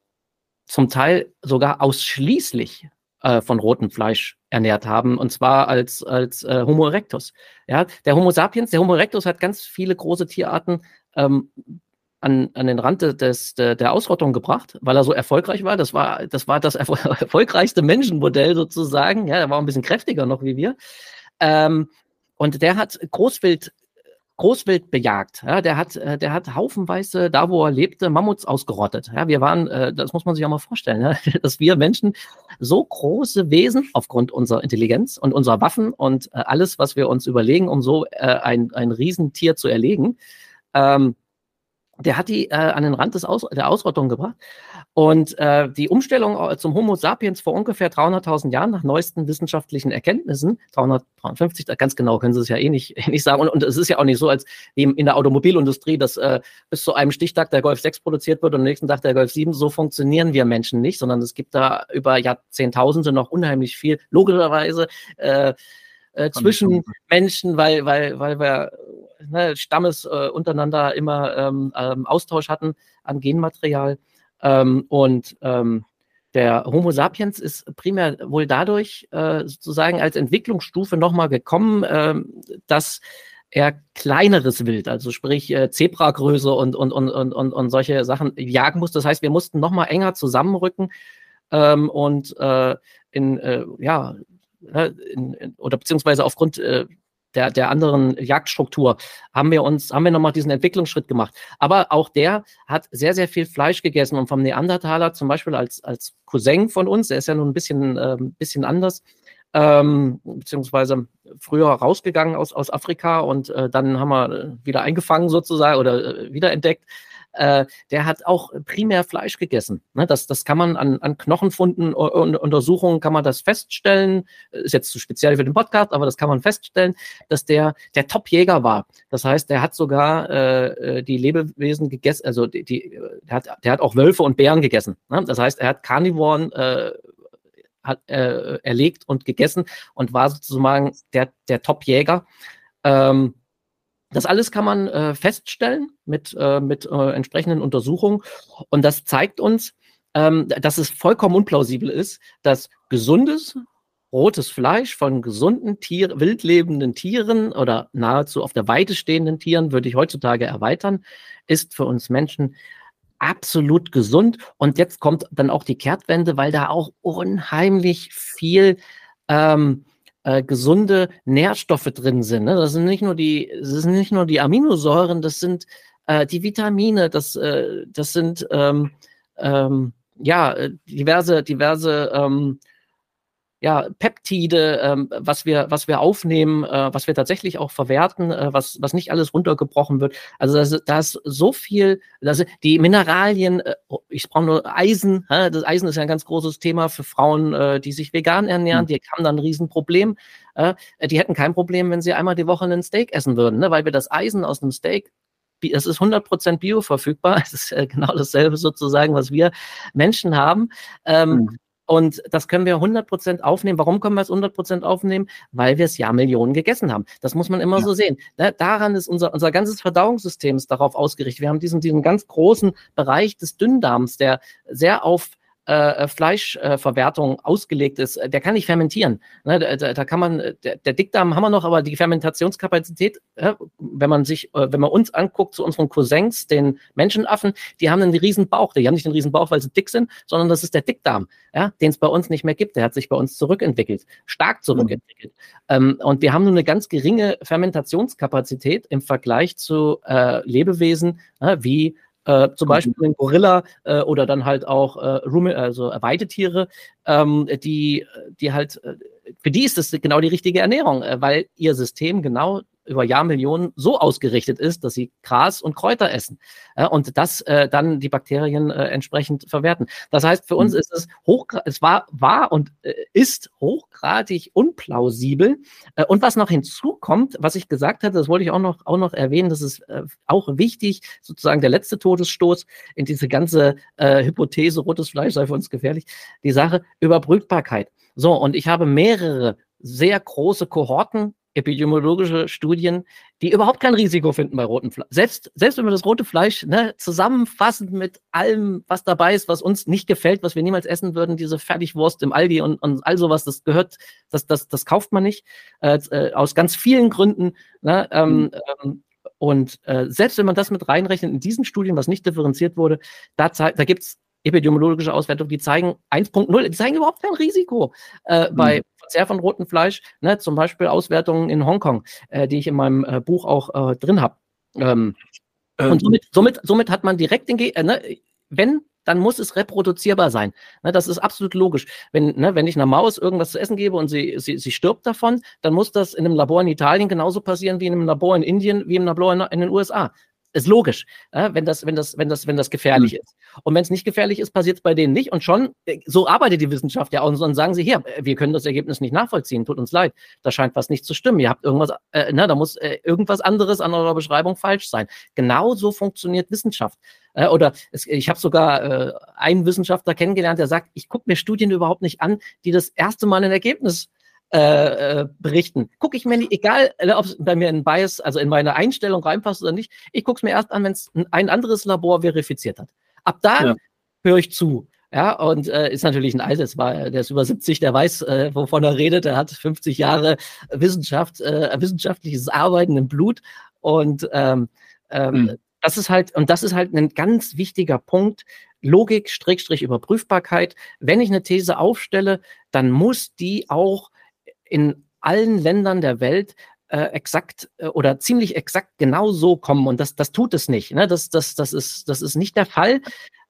zum Teil sogar ausschließlich äh, von rotem Fleisch ernährt haben, und zwar als, als äh, Homo erectus. Ja, der Homo sapiens, der Homo erectus hat ganz viele große Tierarten ähm, an, an den Rand des, der, der Ausrottung gebracht, weil er so erfolgreich war. Das war das, war das erfolgreichste Menschenmodell sozusagen. Ja, er war ein bisschen kräftiger noch wie wir. Ähm, und der hat Großwild Großwild bejagt. Ja, der hat, äh, der hat haufenweise, da wo er lebte, Mammuts ausgerottet. Ja, wir waren, äh, das muss man sich auch mal vorstellen, ja, dass wir Menschen so große Wesen aufgrund unserer Intelligenz und unserer Waffen und äh, alles, was wir uns überlegen, um so ein, ein Riesentier zu erlegen, ähm, der hat die äh, an den Rand des Aus der Ausrottung gebracht. Und äh, die Umstellung äh, zum Homo sapiens vor ungefähr 300.000 Jahren nach neuesten wissenschaftlichen Erkenntnissen, 350, ganz genau können Sie es ja eh nicht, eh nicht sagen. Und, und es ist ja auch nicht so, als in der Automobilindustrie, dass äh, bis zu einem Stichtag der Golf 6 produziert wird und am nächsten Tag der Golf 7. So funktionieren wir Menschen nicht, sondern es gibt da über Jahrzehntausende noch unheimlich viel, logischerweise, äh, äh, zwischen Menschen, weil, weil, weil wir ne, Stammes äh, untereinander immer ähm, ähm, Austausch hatten an Genmaterial. Ähm, und ähm, der Homo sapiens ist primär wohl dadurch äh, sozusagen als Entwicklungsstufe nochmal gekommen, äh, dass er kleineres Wild, also sprich äh, Zebragröße und, und, und, und, und, und solche Sachen jagen muss. Das heißt, wir mussten nochmal enger zusammenrücken ähm, und äh, in, äh, ja, ne, in, in, oder beziehungsweise aufgrund äh, der, der anderen Jagdstruktur haben wir uns, haben wir nochmal diesen Entwicklungsschritt gemacht. Aber auch der hat sehr, sehr viel Fleisch gegessen und vom Neandertaler zum Beispiel als, als Cousin von uns, der ist ja nun ein bisschen, äh, bisschen anders, ähm, beziehungsweise früher rausgegangen aus, aus Afrika und äh, dann haben wir wieder eingefangen sozusagen oder äh, wiederentdeckt äh, der hat auch primär Fleisch gegessen. Ne? Das, das kann man an, an Knochenfunden und Untersuchungen kann man das feststellen. Ist jetzt zu speziell für den Podcast, aber das kann man feststellen, dass der der Top-Jäger war. Das heißt, der hat sogar äh, äh die Lebewesen gegessen, also die, die, der, hat, der hat auch Wölfe und Bären gegessen. Ne? Das heißt, er hat Karnivoren äh, hat, äh, erlegt und gegessen und war sozusagen der, der Top-Jäger. Ähm, das alles kann man äh, feststellen mit, äh, mit äh, entsprechenden Untersuchungen. Und das zeigt uns, ähm, dass es vollkommen unplausibel ist, dass gesundes, rotes Fleisch von gesunden Tier, wildlebenden Tieren oder nahezu auf der Weite stehenden Tieren, würde ich heutzutage erweitern, ist für uns Menschen absolut gesund. Und jetzt kommt dann auch die Kehrtwende, weil da auch unheimlich viel ähm, äh, gesunde Nährstoffe drin sind. Ne? Das sind nicht nur die, das sind nicht nur die Aminosäuren, das sind äh, die Vitamine, das, äh, das sind ähm, ähm, ja äh, diverse, diverse ähm, ja, Peptide, ähm, was wir, was wir aufnehmen, äh, was wir tatsächlich auch verwerten, äh, was, was nicht alles runtergebrochen wird. Also da ist, da ist so viel, das, die Mineralien, äh, oh, ich brauche nur Eisen, hä? das Eisen ist ja ein ganz großes Thema für Frauen, äh, die sich vegan ernähren, mhm. die haben dann ein Riesenproblem. Äh, die hätten kein Problem, wenn sie einmal die Woche einen Steak essen würden, ne? weil wir das Eisen aus einem Steak es ist 100% bio verfügbar. Es ist äh, genau dasselbe sozusagen, was wir Menschen haben. Ähm, mhm. Und das können wir 100% aufnehmen. Warum können wir es 100% aufnehmen? Weil wir es ja Millionen gegessen haben. Das muss man immer ja. so sehen. Da, daran ist unser, unser ganzes Verdauungssystem darauf ausgerichtet. Wir haben diesen, diesen ganz großen Bereich des Dünndarms, der sehr auf äh, Fleischverwertung äh, ausgelegt ist, der kann nicht fermentieren. Ne, da, kann man, der, Dickdarm haben wir noch, aber die Fermentationskapazität, äh, wenn man sich, äh, wenn man uns anguckt, zu unseren Cousins, den Menschenaffen, die haben einen riesen Bauch. Die haben nicht einen riesen Bauch, weil sie dick sind, sondern das ist der Dickdarm, den es bei uns nicht mehr gibt. Der hat sich bei uns zurückentwickelt, stark zurückentwickelt. Ähm, und wir haben nur eine ganz geringe Fermentationskapazität im Vergleich zu äh, Lebewesen äh, wie äh, zum Beispiel ein Gorilla äh, oder dann halt auch äh, Rumi, also Weidetiere, ähm, die, die halt, äh, für die ist das genau die richtige Ernährung, äh, weil ihr System genau über Jahrmillionen so ausgerichtet ist, dass sie Gras und Kräuter essen äh, und das äh, dann die Bakterien äh, entsprechend verwerten. Das heißt, für uns mhm. ist es hoch, es war, war und äh, ist hochgradig unplausibel. Äh, und was noch hinzukommt, was ich gesagt hatte, das wollte ich auch noch, auch noch erwähnen, das ist äh, auch wichtig, sozusagen der letzte Todesstoß in diese ganze äh, Hypothese, rotes Fleisch sei für uns gefährlich, die Sache Überbrückbarkeit. So, und ich habe mehrere sehr große Kohorten epidemiologische Studien, die überhaupt kein Risiko finden bei rotem Fleisch. Selbst, selbst wenn wir das rote Fleisch ne, zusammenfassend mit allem, was dabei ist, was uns nicht gefällt, was wir niemals essen würden, diese Fertigwurst im Aldi und, und all sowas, das gehört, das, das, das kauft man nicht, äh, äh aus ganz vielen Gründen. Ne, ähm, mhm. ähm, und äh, selbst wenn man das mit reinrechnet in diesen Studien, was nicht differenziert wurde, da, da gibt es epidemiologische Auswertungen, die zeigen 1.0, die zeigen überhaupt kein Risiko äh, mhm. bei Verzehr von rotem Fleisch. Ne? Zum Beispiel Auswertungen in Hongkong, äh, die ich in meinem äh, Buch auch äh, drin habe. Ähm, ähm. Und somit, somit, somit hat man direkt den, Ge äh, ne? wenn dann muss es reproduzierbar sein. Ne, das ist absolut logisch. Wenn, ne, wenn ich einer Maus irgendwas zu essen gebe und sie, sie, sie stirbt davon, dann muss das in einem Labor in Italien genauso passieren wie in einem Labor in Indien, wie im Labor in, in den USA. Ist logisch, äh, wenn das, wenn das, wenn das, wenn das gefährlich mhm. ist. Und wenn es nicht gefährlich ist, passiert es bei denen nicht. Und schon, äh, so arbeitet die Wissenschaft ja auch. Und dann sagen sie, hier, äh, wir können das Ergebnis nicht nachvollziehen, tut uns leid. Da scheint was nicht zu stimmen. Ihr habt irgendwas, äh, na, da muss äh, irgendwas anderes an eurer Beschreibung falsch sein. Genau so funktioniert Wissenschaft. Äh, oder es, ich habe sogar äh, einen Wissenschaftler kennengelernt, der sagt, ich gucke mir Studien überhaupt nicht an, die das erste Mal ein Ergebnis äh, äh, berichten. Gucke ich mir nicht, egal äh, ob es bei mir in Bias, also in meine Einstellung reinpasst oder nicht, ich gucke es mir erst an, wenn es ein anderes Labor verifiziert hat. Ab da ja. höre ich zu. Ja, und äh, ist natürlich ein altes, war, der ist über 70, der weiß, äh, wovon er redet, er hat 50 Jahre Wissenschaft, äh, wissenschaftliches Arbeiten im Blut. Und ähm, ähm, mhm. das ist halt, und das ist halt ein ganz wichtiger Punkt. Logik, Strickstrich, Überprüfbarkeit. Wenn ich eine These aufstelle, dann muss die auch in allen Ländern der Welt äh, exakt äh, oder ziemlich exakt genau so kommen. Und das, das tut es nicht. Ne? Das, das, das, ist, das ist nicht der Fall.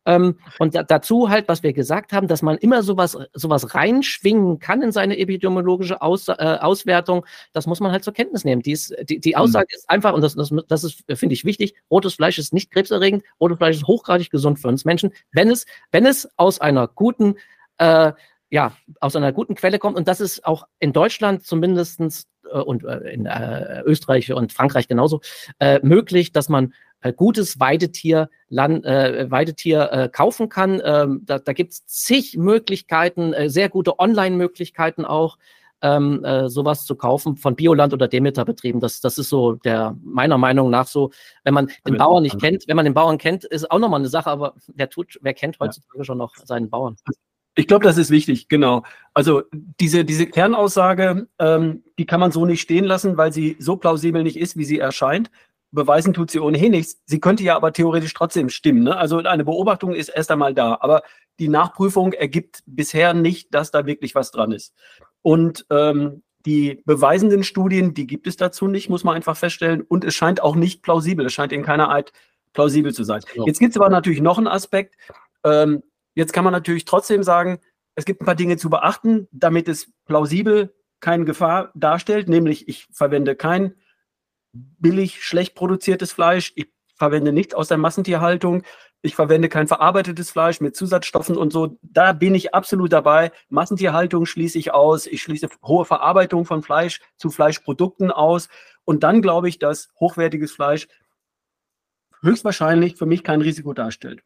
Ähm, und da, dazu halt, was wir gesagt haben, dass man immer sowas, sowas reinschwingen kann in seine epidemiologische Aus, äh, Auswertung, das muss man halt zur Kenntnis nehmen. Dies, die, die Aussage mhm. ist einfach, und das, das, das ist, finde ich, wichtig, rotes Fleisch ist nicht krebserregend, rotes Fleisch ist hochgradig gesund für uns Menschen, wenn es, wenn es aus einer guten äh, ja, aus einer guten Quelle kommt. Und das ist auch in Deutschland zumindestens äh, und äh, in äh, Österreich und Frankreich genauso äh, möglich, dass man äh, gutes Weidetier, Land, äh, Weidetier äh, kaufen kann. Ähm, da da gibt es zig Möglichkeiten, äh, sehr gute Online-Möglichkeiten auch. Ähm, äh, sowas zu kaufen von Bioland oder Demeter-Betrieben. Das, das ist so der, meiner Meinung nach so, wenn man den Bauern nicht kennt, wenn man den Bauern kennt, ist auch nochmal eine Sache, aber wer tut, wer kennt heutzutage ja. schon noch seinen Bauern? Ich glaube, das ist wichtig, genau. Also diese, diese Kernaussage, ähm, die kann man so nicht stehen lassen, weil sie so plausibel nicht ist, wie sie erscheint. Beweisen tut sie ohnehin nichts. Sie könnte ja aber theoretisch trotzdem stimmen. Ne? Also eine Beobachtung ist erst einmal da, aber die Nachprüfung ergibt bisher nicht, dass da wirklich was dran ist. Und ähm, die beweisenden Studien, die gibt es dazu nicht, muss man einfach feststellen. Und es scheint auch nicht plausibel. Es scheint in keiner Art plausibel zu sein. Jetzt gibt es aber natürlich noch einen Aspekt. Ähm, Jetzt kann man natürlich trotzdem sagen, es gibt ein paar Dinge zu beachten, damit es plausibel keine Gefahr darstellt, nämlich ich verwende kein billig, schlecht produziertes Fleisch, ich verwende nichts aus der Massentierhaltung, ich verwende kein verarbeitetes Fleisch mit Zusatzstoffen und so. Da bin ich absolut dabei. Massentierhaltung schließe ich aus. Ich schließe hohe Verarbeitung von Fleisch zu Fleischprodukten aus. Und dann glaube ich, dass hochwertiges Fleisch höchstwahrscheinlich für mich kein Risiko darstellt.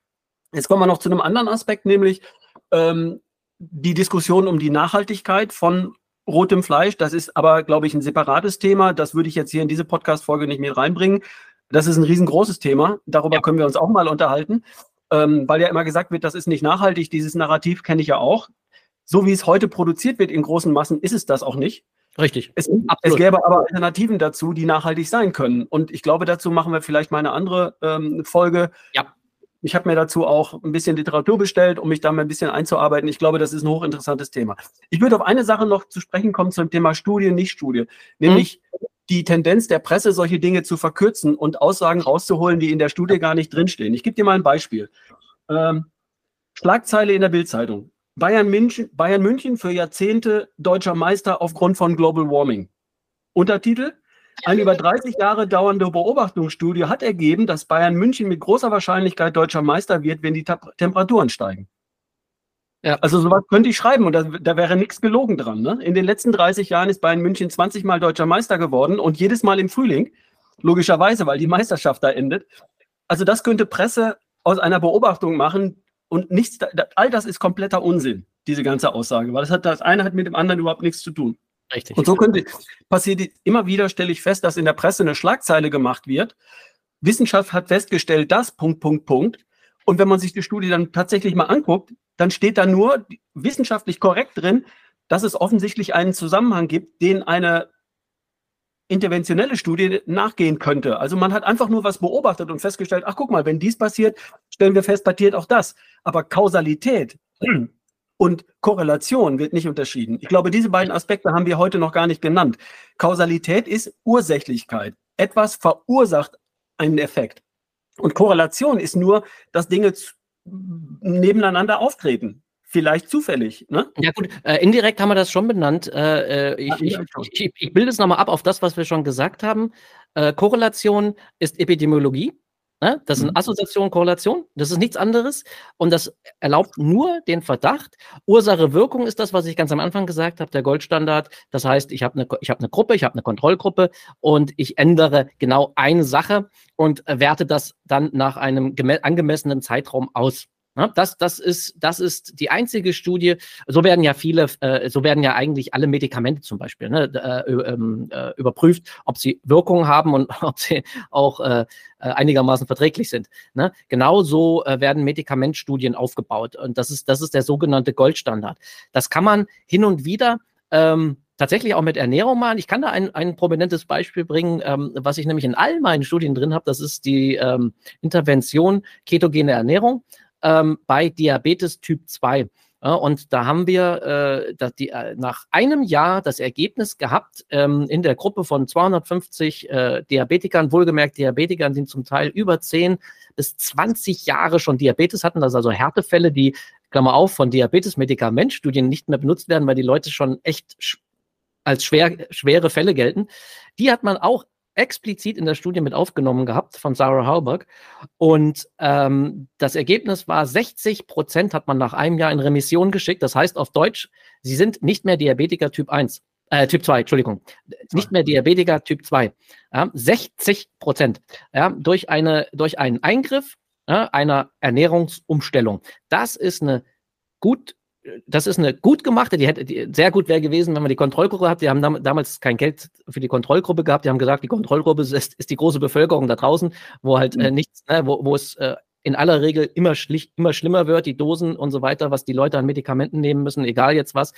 Jetzt kommen wir noch zu einem anderen Aspekt, nämlich ähm, die Diskussion um die Nachhaltigkeit von rotem Fleisch. Das ist aber, glaube ich, ein separates Thema. Das würde ich jetzt hier in diese Podcast-Folge nicht mehr reinbringen. Das ist ein riesengroßes Thema. Darüber ja. können wir uns auch mal unterhalten. ähm, weil ja immer gesagt wird, das ist nicht nachhaltig. Dieses Narrativ kenne ich ja auch. So wie es heute produziert wird in großen Massen, ist es das auch nicht. Richtig. Es, es, gäbe aber Alternativen dazu, die nachhaltig sein können. Und ich glaube, dazu machen wir vielleicht mal eine andere ähm, Folge. Ja. Ich habe mir dazu auch ein bisschen Literatur bestellt, um mich da mal ein bisschen einzuarbeiten. Ich glaube, das ist ein hochinteressantes Thema. Ich würde auf eine Sache noch zu sprechen kommen zum Thema Studie, nicht Studie, nämlich mhm. die Tendenz der Presse, solche Dinge zu verkürzen und Aussagen rauszuholen, die in der Studie gar nicht drinstehen. Ich gebe dir mal ein Beispiel. Ähm, Schlagzeile in der Bildzeitung. Bayern München, Bayern München für Jahrzehnte deutscher Meister aufgrund von Global Warming. Untertitel? Eine über 30 Jahre dauernde Beobachtungsstudie hat ergeben, dass Bayern München mit großer Wahrscheinlichkeit deutscher Meister wird, wenn die Temperaturen steigen. Ja. Also sowas könnte ich schreiben und da, da wäre nichts gelogen dran. Ne? In den letzten 30 Jahren ist Bayern München 20 Mal deutscher Meister geworden und jedes Mal im Frühling, logischerweise, weil die Meisterschaft da endet. Also das könnte Presse aus einer Beobachtung machen, und nichts, all das ist kompletter Unsinn, diese ganze Aussage, weil das hat das eine hat mit dem anderen überhaupt nichts zu tun. Richtig. Und so könnte passiert immer wieder stelle ich fest, dass in der Presse eine Schlagzeile gemacht wird. Wissenschaft hat festgestellt, dass Punkt Punkt Punkt. Und wenn man sich die Studie dann tatsächlich mal anguckt, dann steht da nur wissenschaftlich korrekt drin, dass es offensichtlich einen Zusammenhang gibt, den eine interventionelle Studie nachgehen könnte. Also man hat einfach nur was beobachtet und festgestellt, ach guck mal, wenn dies passiert, stellen wir fest, passiert auch das. Aber Kausalität und Korrelation wird nicht unterschieden. Ich glaube, diese beiden Aspekte haben wir heute noch gar nicht genannt. Kausalität ist Ursächlichkeit. Etwas verursacht einen Effekt. Und Korrelation ist nur, dass Dinge nebeneinander auftreten vielleicht zufällig. Ne? Ja gut, äh, indirekt haben wir das schon benannt. Äh, äh ich, ich, ich, ich, bilde es nochmal ab auf das, was wir schon gesagt haben. Äh, Korrelation ist Epidemiologie. Ne? Das sind mhm. Assoziation, Korrelation. Das ist nichts anderes. Und das erlaubt nur den Verdacht. Ursache-Wirkung ist das, was ich ganz am Anfang gesagt habe, der Goldstandard. Das heißt, ich habe eine, hab eine Gruppe, ich habe eine Kontrollgruppe und ich ändere genau eine Sache und werte das dann nach einem angemessenen Zeitraum aus. Das, das, ist, das ist die einzige Studie. So werden ja viele, äh, so werden ja eigentlich alle Medikamente zum Beispiel ne, äh, ähm, äh, überprüft, ob sie Wirkung haben und ob sie auch äh, äh, einigermaßen verträglich sind. Ne? Genauso äh, werden Medikamentstudien aufgebaut. Und das ist, das ist der sogenannte Goldstandard. Das kann man hin und wieder ähm, tatsächlich auch mit Ernährung machen. Ich kann da ein, ein prominentes Beispiel bringen, ähm, was ich nämlich in all meinen Studien drin habe. Das ist die ähm, Intervention ketogene Ernährung ähm, bei Diabetes Typ 2. Ja, und da haben wir äh, dass die, äh, nach einem Jahr das Ergebnis gehabt ähm, in der Gruppe von 250 äh, Diabetikern, wohlgemerkt Diabetikern sind zum Teil über 10 bis 20 Jahre schon Diabetes hatten, das also Härtefälle, die, Klammer auf, von Diabetes-Medikamentstudien nicht mehr benutzt werden, weil die Leute schon echt als schwer, schwere Fälle gelten. Die hat man auch explizit in der Studie mit aufgenommen gehabt von Sarah Hauberg. Und ähm, das Ergebnis war, 60 Prozent hat man nach einem Jahr in Remission geschickt. Das heißt auf Deutsch, sie sind nicht mehr Diabetiker Typ 1. Äh, typ 2, Entschuldigung. Nicht mehr Diabetiker Typ 2. Ja, 60 Prozent. Ja, durch, eine, durch einen Eingriff ja, einer Ernährungsumstellung. Das ist eine gut das ist eine gut gemachte, die hätte die, sehr gut wäre gewesen, wenn man die Kontrollgruppe hat. Die haben dam damals kein Geld für die Kontrollgruppe gehabt. Die haben gesagt, die Kontrollgruppe ist, ist die große Bevölkerung da draußen, wo halt äh, mhm. nichts, ne, wo, wo es äh, in aller Regel immer, schlicht, immer schlimmer wird, die Dosen und so weiter, was die Leute an Medikamenten nehmen müssen, egal jetzt was,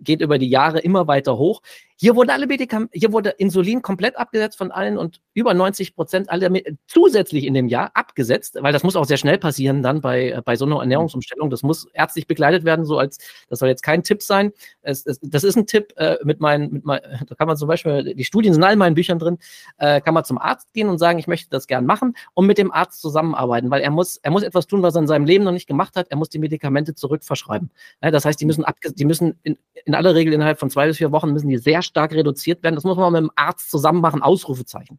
geht über die Jahre immer weiter hoch. Hier wurde alle Medikamente, hier wurde Insulin komplett abgesetzt von allen und über 90 Prozent aller zusätzlich in dem Jahr abgesetzt, weil das muss auch sehr schnell passieren dann bei, bei so einer Ernährungsumstellung. Das muss ärztlich begleitet werden, so als, das soll jetzt kein Tipp sein. Es, es, das ist ein Tipp äh, mit meinen, mit mein, da kann man zum Beispiel, die Studien sind in all meinen Büchern drin, äh, kann man zum Arzt gehen und sagen, ich möchte das gern machen und mit dem Arzt zusammenarbeiten, weil er muss, er muss etwas tun, was er in seinem Leben noch nicht gemacht hat. Er muss die Medikamente zurückverschreiben. Ja, das heißt, die müssen, abge die müssen in, in aller Regel innerhalb von zwei bis vier Wochen müssen die sehr stark reduziert werden. Das muss man mit dem Arzt zusammen machen, Ausrufezeichen.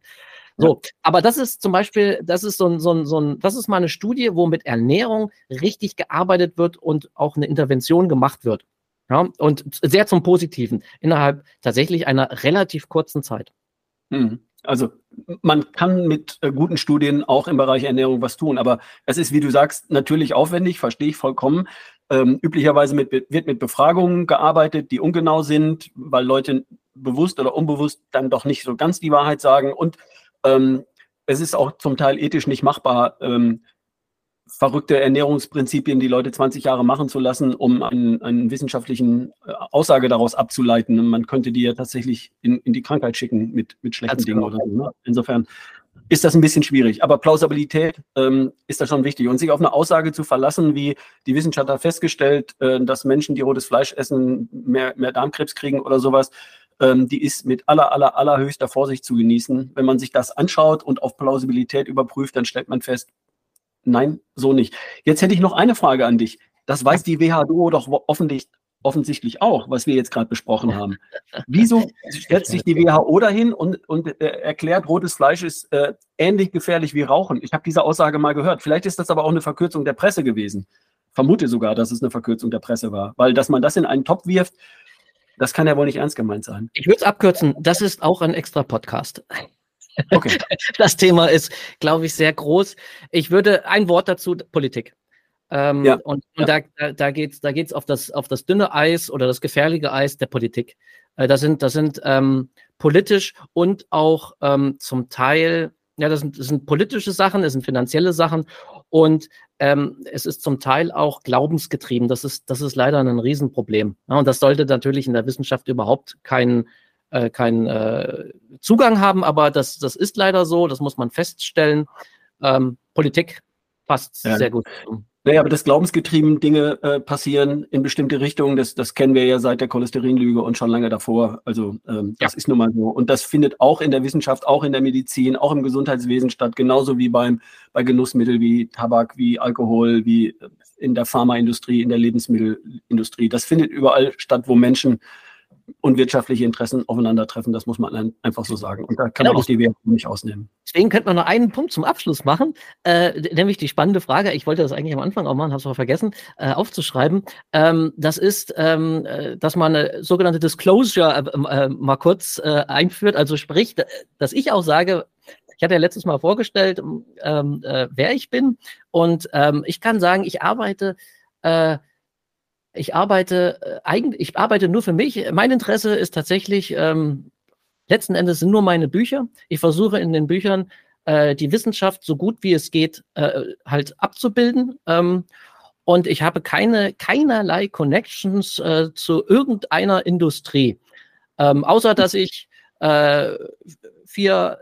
So, aber das ist zum Beispiel, das ist so ein, so ein, so ein, das ist mal eine Studie, wo mit Ernährung richtig gearbeitet wird und auch eine Intervention gemacht wird. Ja, und sehr zum Positiven innerhalb tatsächlich einer relativ kurzen Zeit. Hm. Also man kann mit äh, guten Studien auch im Bereich Ernährung was tun, aber es ist, wie du sagst, natürlich aufwendig, verstehe ich vollkommen. Ähm, üblicherweise mit, wird mit Befragungen gearbeitet, die ungenau sind, weil Leute bewusst oder unbewusst dann doch nicht so ganz die Wahrheit sagen. Und ähm, es ist auch zum Teil ethisch nicht machbar, ähm, verrückte Ernährungsprinzipien, die Leute 20 Jahre machen zu lassen, um einen, einen wissenschaftlichen äh, Aussage daraus abzuleiten. Und man könnte die ja tatsächlich in, in die Krankheit schicken mit, mit schlechten Ganz Dingen genau. oder so. Ne? Insofern ist das ein bisschen schwierig. Aber Plausibilität ähm, ist da schon wichtig. Und sich auf eine Aussage zu verlassen, wie die Wissenschaft hat festgestellt, äh, dass Menschen, die rotes Fleisch essen, mehr, mehr Darmkrebs kriegen oder sowas, ähm, die ist mit aller, aller, allerhöchster Vorsicht zu genießen. Wenn man sich das anschaut und auf Plausibilität überprüft, dann stellt man fest, nein, so nicht. Jetzt hätte ich noch eine Frage an dich. Das weiß die WHO doch offensichtlich, offensichtlich auch, was wir jetzt gerade besprochen haben. Wieso stellt sich die WHO dahin und, und äh, erklärt, rotes Fleisch ist äh, ähnlich gefährlich wie Rauchen? Ich habe diese Aussage mal gehört. Vielleicht ist das aber auch eine Verkürzung der Presse gewesen. Vermute sogar, dass es eine Verkürzung der Presse war. Weil, dass man das in einen Topf wirft, das kann ja wohl nicht ernst gemeint sein. Ich würde es abkürzen. Das ist auch ein extra Podcast. Okay. Das Thema ist, glaube ich, sehr groß. Ich würde ein Wort dazu, Politik. Ähm, ja. Und, und ja. da, da geht es da geht's auf, das, auf das dünne Eis oder das gefährliche Eis der Politik. Äh, das sind, das sind ähm, politisch und auch ähm, zum Teil, ja, das sind, das sind politische Sachen, das sind finanzielle Sachen und ähm, es ist zum Teil auch glaubensgetrieben. Das ist, das ist leider ein Riesenproblem. Ja, und das sollte natürlich in der Wissenschaft überhaupt keinen äh, keinen äh, Zugang haben, aber das, das ist leider so, das muss man feststellen. Ähm, Politik passt ja. sehr gut. Naja, aber das glaubensgetrieben Dinge äh, passieren in bestimmte Richtungen, das, das kennen wir ja seit der Cholesterinlüge und schon lange davor. Also ähm, das ja. ist nun mal so. Und das findet auch in der Wissenschaft, auch in der Medizin, auch im Gesundheitswesen statt, genauso wie beim bei Genussmitteln wie Tabak, wie Alkohol, wie in der Pharmaindustrie, in der Lebensmittelindustrie. Das findet überall statt, wo Menschen und wirtschaftliche Interessen aufeinandertreffen. Das muss man einfach so sagen. Und da kann genau, man auch die WHO nicht ausnehmen. Deswegen könnte man noch einen Punkt zum Abschluss machen, äh, nämlich die spannende Frage. Ich wollte das eigentlich am Anfang auch machen, habe es aber vergessen äh, aufzuschreiben. Ähm, das ist, ähm, äh, dass man eine sogenannte Disclosure äh, äh, mal kurz äh, einführt. Also sprich, dass ich auch sage, ich hatte ja letztes Mal vorgestellt, ähm, wer ich bin. Und ähm, ich kann sagen, ich arbeite ich arbeite äh, eigentlich, ich arbeite nur für mich. Mein Interesse ist tatsächlich, ähm, letzten Endes sind nur meine Bücher. Ich versuche in den Büchern äh, die Wissenschaft so gut wie es geht äh, halt abzubilden. Ähm, und ich habe keine, keinerlei Connections äh, zu irgendeiner Industrie. Ähm, außer dass ich äh, vier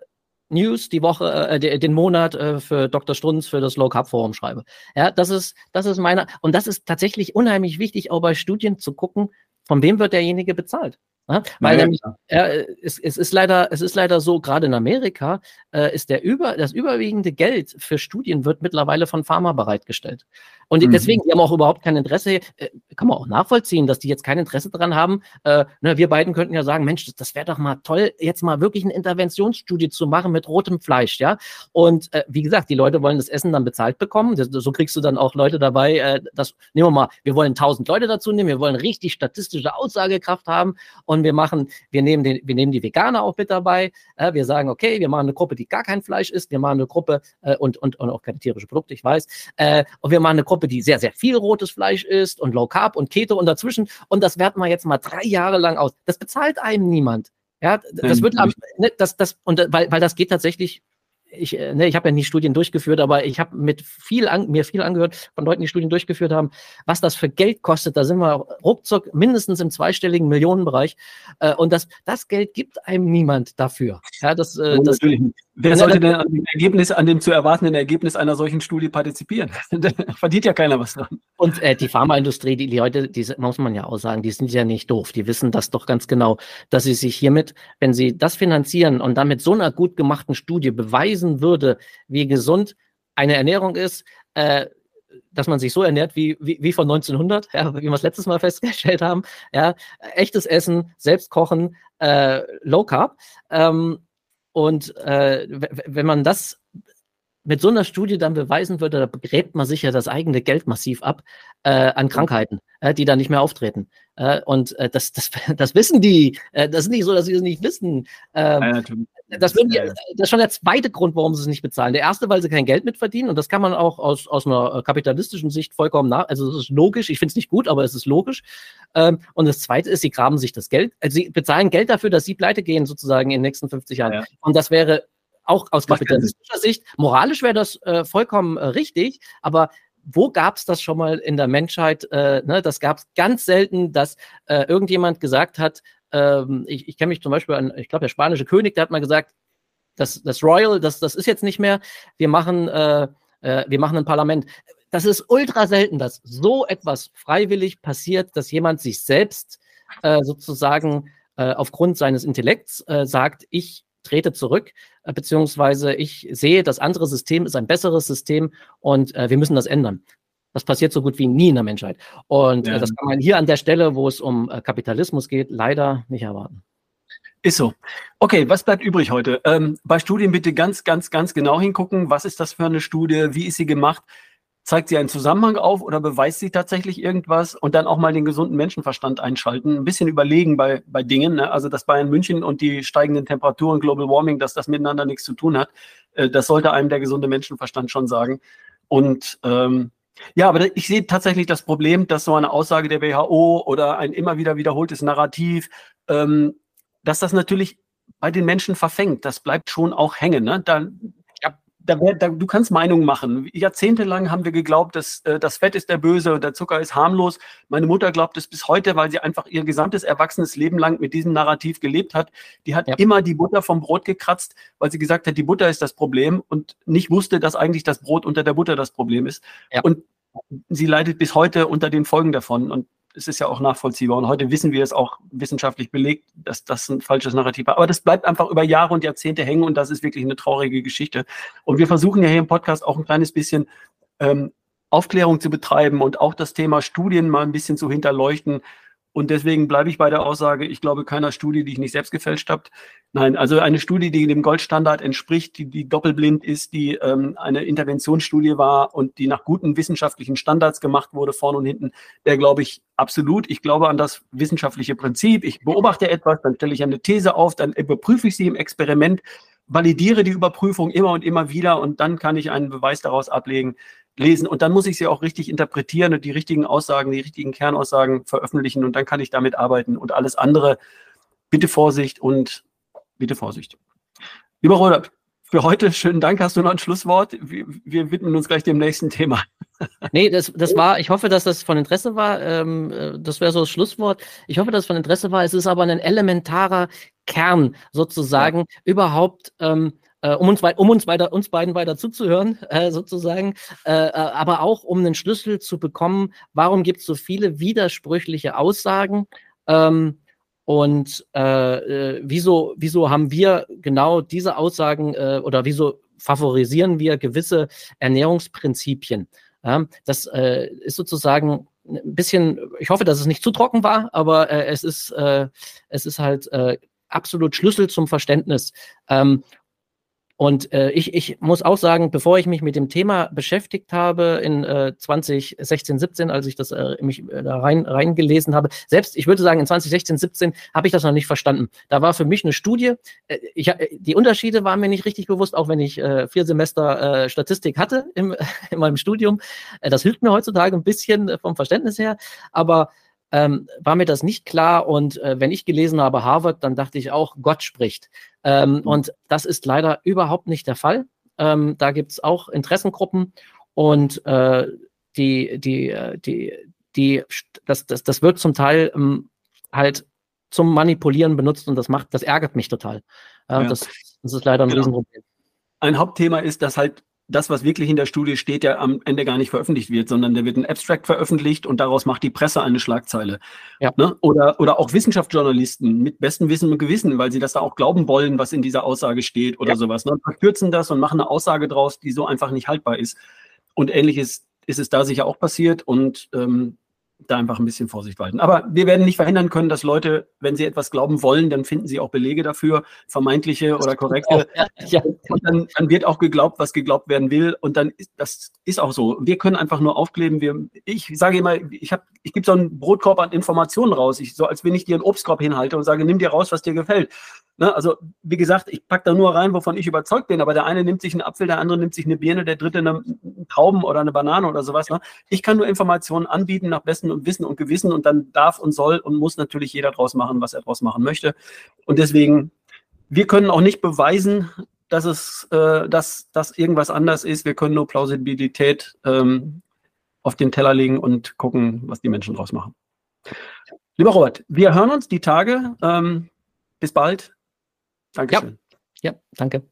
News die Woche, äh, den Monat äh, für Dr. Strunz für das Low Carb Forum schreibe. Ja, das ist, das ist meine, und das ist tatsächlich unheimlich wichtig, auch bei Studien zu gucken, von wem wird derjenige bezahlt. Ja, weil ja, nämlich, äh, es, es, ist leider, es ist leider so, gerade in Amerika äh, ist der über, das überwiegende Geld für Studien wird mittlerweile von Pharma bereitgestellt. Und mhm. deswegen, die haben auch überhaupt kein Interesse, äh, kann man auch nachvollziehen, dass die jetzt kein Interesse daran haben. Äh, ne, wir beiden könnten ja sagen, Mensch, das, das wäre doch mal toll, jetzt mal wirklich eine Interventionsstudie zu machen mit rotem Fleisch, ja. Und äh, wie gesagt, die Leute wollen das Essen dann bezahlt bekommen. Das, so kriegst du dann auch Leute dabei, äh, das, nehmen wir mal, wir wollen tausend Leute dazu nehmen, wir wollen richtig statistische Aussagekraft haben und wir machen, wir nehmen den, wir nehmen die Veganer auch mit dabei. Äh, wir sagen, okay, wir machen eine Gruppe, die gar kein Fleisch isst, wir machen eine Gruppe äh, und, und, und auch keine tierischen Produkte, ich weiß. Äh, und wir machen eine Gruppe, die sehr, sehr viel rotes Fleisch isst und Low Carb und Keto und dazwischen. Und das werten wir jetzt mal drei Jahre lang aus. Das bezahlt einem niemand. Ja, das wird, ne, das, das, und weil, weil das geht tatsächlich ich, äh, ne, ich habe ja nie Studien durchgeführt, aber ich habe mit viel an, mir viel angehört von Leuten, die Studien durchgeführt haben, was das für Geld kostet. Da sind wir ruckzuck mindestens im zweistelligen Millionenbereich. Äh, und das, das Geld gibt einem niemand dafür. Ja, das, äh, das, natürlich nicht. Wer sollte denn an dem Ergebnis, an dem zu erwartenden Ergebnis einer solchen Studie partizipieren? da verdient ja keiner was dran. Und äh, die Pharmaindustrie, die, Leute, die muss man ja auch sagen, die sind ja nicht doof. Die wissen das doch ganz genau, dass sie sich hiermit, wenn sie das finanzieren und damit so einer gut gemachten Studie beweisen würde, wie gesund eine Ernährung ist, äh, dass man sich so ernährt wie, wie, wie von 1900, ja, wie wir es letztes Mal festgestellt haben. Ja, echtes Essen, selbst kochen, äh, Low Carb. Ähm, und äh, wenn man das mit so einer Studie dann beweisen würde, da begräbt man sich ja das eigene Geld massiv ab äh, an Krankheiten, äh, die dann nicht mehr auftreten. Äh, und äh, das, das, das wissen die. Äh, das ist nicht so, dass sie es nicht wissen. Ähm, das, würden die, das ist schon der zweite Grund, warum sie es nicht bezahlen. Der erste, weil sie kein Geld mitverdienen. Und das kann man auch aus, aus einer äh, kapitalistischen Sicht vollkommen nach. Also, es ist logisch. Ich finde es nicht gut, aber es ist logisch. Ähm, und das zweite ist, sie graben sich das Geld. Also, sie bezahlen Geld dafür, dass sie pleite gehen, sozusagen in den nächsten 50 Jahren. Ja. Und das wäre auch aus kapitalistischer Sicht. Moralisch wäre das äh, vollkommen äh, richtig, aber wo gab es das schon mal in der Menschheit? Äh, ne, das gab es ganz selten, dass äh, irgendjemand gesagt hat, ähm, ich, ich kenne mich zum Beispiel an, ich glaube, der spanische König, der hat mal gesagt, das, das Royal, das, das ist jetzt nicht mehr, wir machen, äh, äh, wir machen ein Parlament. Das ist ultra selten, dass so etwas freiwillig passiert, dass jemand sich selbst sozusagen aufgrund seines Intellekts sagt, ich trete zurück, äh, beziehungsweise ich sehe, das andere System ist ein besseres System und äh, wir müssen das ändern. Das passiert so gut wie nie in der Menschheit. Und äh, ja. das kann man hier an der Stelle, wo es um äh, Kapitalismus geht, leider nicht erwarten. Ist so. Okay, was bleibt übrig heute? Ähm, bei Studien bitte ganz, ganz, ganz genau hingucken. Was ist das für eine Studie? Wie ist sie gemacht? Zeigt sie einen Zusammenhang auf oder beweist sie tatsächlich irgendwas und dann auch mal den gesunden Menschenverstand einschalten, ein bisschen überlegen bei, bei Dingen, ne? also dass Bayern München und die steigenden Temperaturen, Global Warming, dass das miteinander nichts zu tun hat, äh, das sollte einem der gesunde Menschenverstand schon sagen. Und ähm, ja, aber ich sehe tatsächlich das Problem, dass so eine Aussage der WHO oder ein immer wieder wiederholtes Narrativ, ähm, dass das natürlich bei den Menschen verfängt. Das bleibt schon auch hängen. Ne? Da, da, da, du kannst Meinungen machen. Jahrzehntelang haben wir geglaubt, dass äh, das Fett ist der Böse und der Zucker ist harmlos. Meine Mutter glaubt es bis heute, weil sie einfach ihr gesamtes erwachsenes Leben lang mit diesem Narrativ gelebt hat. Die hat ja. immer die Butter vom Brot gekratzt, weil sie gesagt hat, die Butter ist das Problem und nicht wusste, dass eigentlich das Brot unter der Butter das Problem ist. Ja. Und sie leidet bis heute unter den Folgen davon. Und es ist ja auch nachvollziehbar. Und heute wissen wir es auch wissenschaftlich belegt, dass das ein falsches Narrativ war. Aber das bleibt einfach über Jahre und Jahrzehnte hängen und das ist wirklich eine traurige Geschichte. Und wir versuchen ja hier im Podcast auch ein kleines bisschen ähm, Aufklärung zu betreiben und auch das Thema Studien mal ein bisschen zu hinterleuchten, und deswegen bleibe ich bei der Aussage, ich glaube keiner Studie, die ich nicht selbst gefälscht habe. Nein, also eine Studie, die dem Goldstandard entspricht, die, die doppelblind ist, die ähm, eine Interventionsstudie war und die nach guten wissenschaftlichen Standards gemacht wurde, vorne und hinten, der glaube ich absolut. Ich glaube an das wissenschaftliche Prinzip. Ich beobachte etwas, dann stelle ich eine These auf, dann überprüfe ich sie im Experiment, validiere die Überprüfung immer und immer wieder und dann kann ich einen Beweis daraus ablegen, lesen und dann muss ich sie auch richtig interpretieren und die richtigen Aussagen, die richtigen Kernaussagen veröffentlichen und dann kann ich damit arbeiten und alles andere bitte Vorsicht und bitte Vorsicht. Lieber Robert, für heute schönen Dank. Hast du noch ein Schlusswort? Wir, wir widmen uns gleich dem nächsten Thema. Nee, das, das war, ich hoffe, dass das von Interesse war. Ähm, äh, das wäre so das Schlusswort. Ich hoffe, dass es von Interesse war. Es ist aber ein elementarer Kern sozusagen ja. überhaupt ähm, äh, um uns, um uns, weiter, uns beiden weiter zuzuhören, äh, sozusagen, äh, äh, aber auch um einen Schlüssel zu bekommen, warum gibt es so viele widersprüchliche Aussagen ähm, und äh, äh, wieso, wieso haben wir genau diese Aussagen oder wieso favorisieren wir gewisse Ernährungsprinzipien. Ja, das ist sozusagen ein bisschen, ich hoffe, dass es nicht zu trocken war, aber es, ist, es ist halt absolut Schlüssel zum Verständnis. Ähm, und äh, ich, ich muss auch sagen, bevor ich mich mit dem Thema beschäftigt habe in äh, 2016, 17, als ich das äh, mich äh, da rein reingelesen habe, selbst ich würde sagen in 2016, 17 habe ich das noch nicht verstanden. Da war für mich eine Studie. Äh, ich, äh, die Unterschiede waren mir nicht richtig bewusst, auch wenn ich äh, vier Semester äh, Statistik hatte im, in meinem Studium. Äh, das hilft mir heutzutage ein bisschen äh, vom Verständnis her, aber ähm, war mir das nicht klar. Und äh, wenn ich gelesen habe Harvard, dann dachte ich auch, Gott spricht. Ähm, mhm. Und das ist leider überhaupt nicht der Fall. Ähm, da gibt es auch Interessengruppen und äh, die, die, äh, die, die, das, das, das wird zum Teil ähm, halt zum Manipulieren benutzt und das macht, das ärgert mich total. Äh, ja. das, das ist leider ein genau. Riesenproblem. Ein Hauptthema ist, dass halt das, was wirklich in der Studie steht, ja am Ende gar nicht veröffentlicht wird, sondern da wird ein Abstract veröffentlicht und daraus macht die Presse eine Schlagzeile. Ja. Ne? Oder, oder auch Wissenschaftsjournalisten mit bestem Wissen und Gewissen, weil sie das da auch glauben wollen, was in dieser Aussage steht oder ja. sowas. Ne? Verkürzen das und machen eine Aussage draus, die so einfach nicht haltbar ist. Und ähnliches ist es da sicher auch passiert. Und ähm, da einfach ein bisschen Vorsicht walten. Aber wir werden nicht verhindern können, dass Leute, wenn sie etwas glauben wollen, dann finden sie auch Belege dafür, vermeintliche oder korrekte. Ja, ja. Und dann, dann, wird auch geglaubt, was geglaubt werden will. Und dann ist das ist auch so. Wir können einfach nur aufkleben. Wir, ich sage immer, ich habe, ich gebe so einen Brotkorb an Informationen raus, ich, so als wenn ich dir einen Obstkorb hinhalte und sage, nimm dir raus, was dir gefällt. Ne? Also, wie gesagt, ich packe da nur rein, wovon ich überzeugt bin, aber der eine nimmt sich einen Apfel, der andere nimmt sich eine Birne, der dritte eine Trauben oder eine Banane oder sowas. Ne? Ich kann nur Informationen anbieten nach bestem Wissen und Gewissen und dann darf und soll und muss natürlich jeder draus machen, was er draus machen möchte. Und deswegen, wir können auch nicht beweisen, dass es, äh, dass, dass irgendwas anders ist. Wir können nur Plausibilität ähm, auf den Teller legen und gucken, was die Menschen draus machen. Lieber Robert, wir hören uns die Tage. Ähm, bis bald. Dankeschön. Ja, ja danke.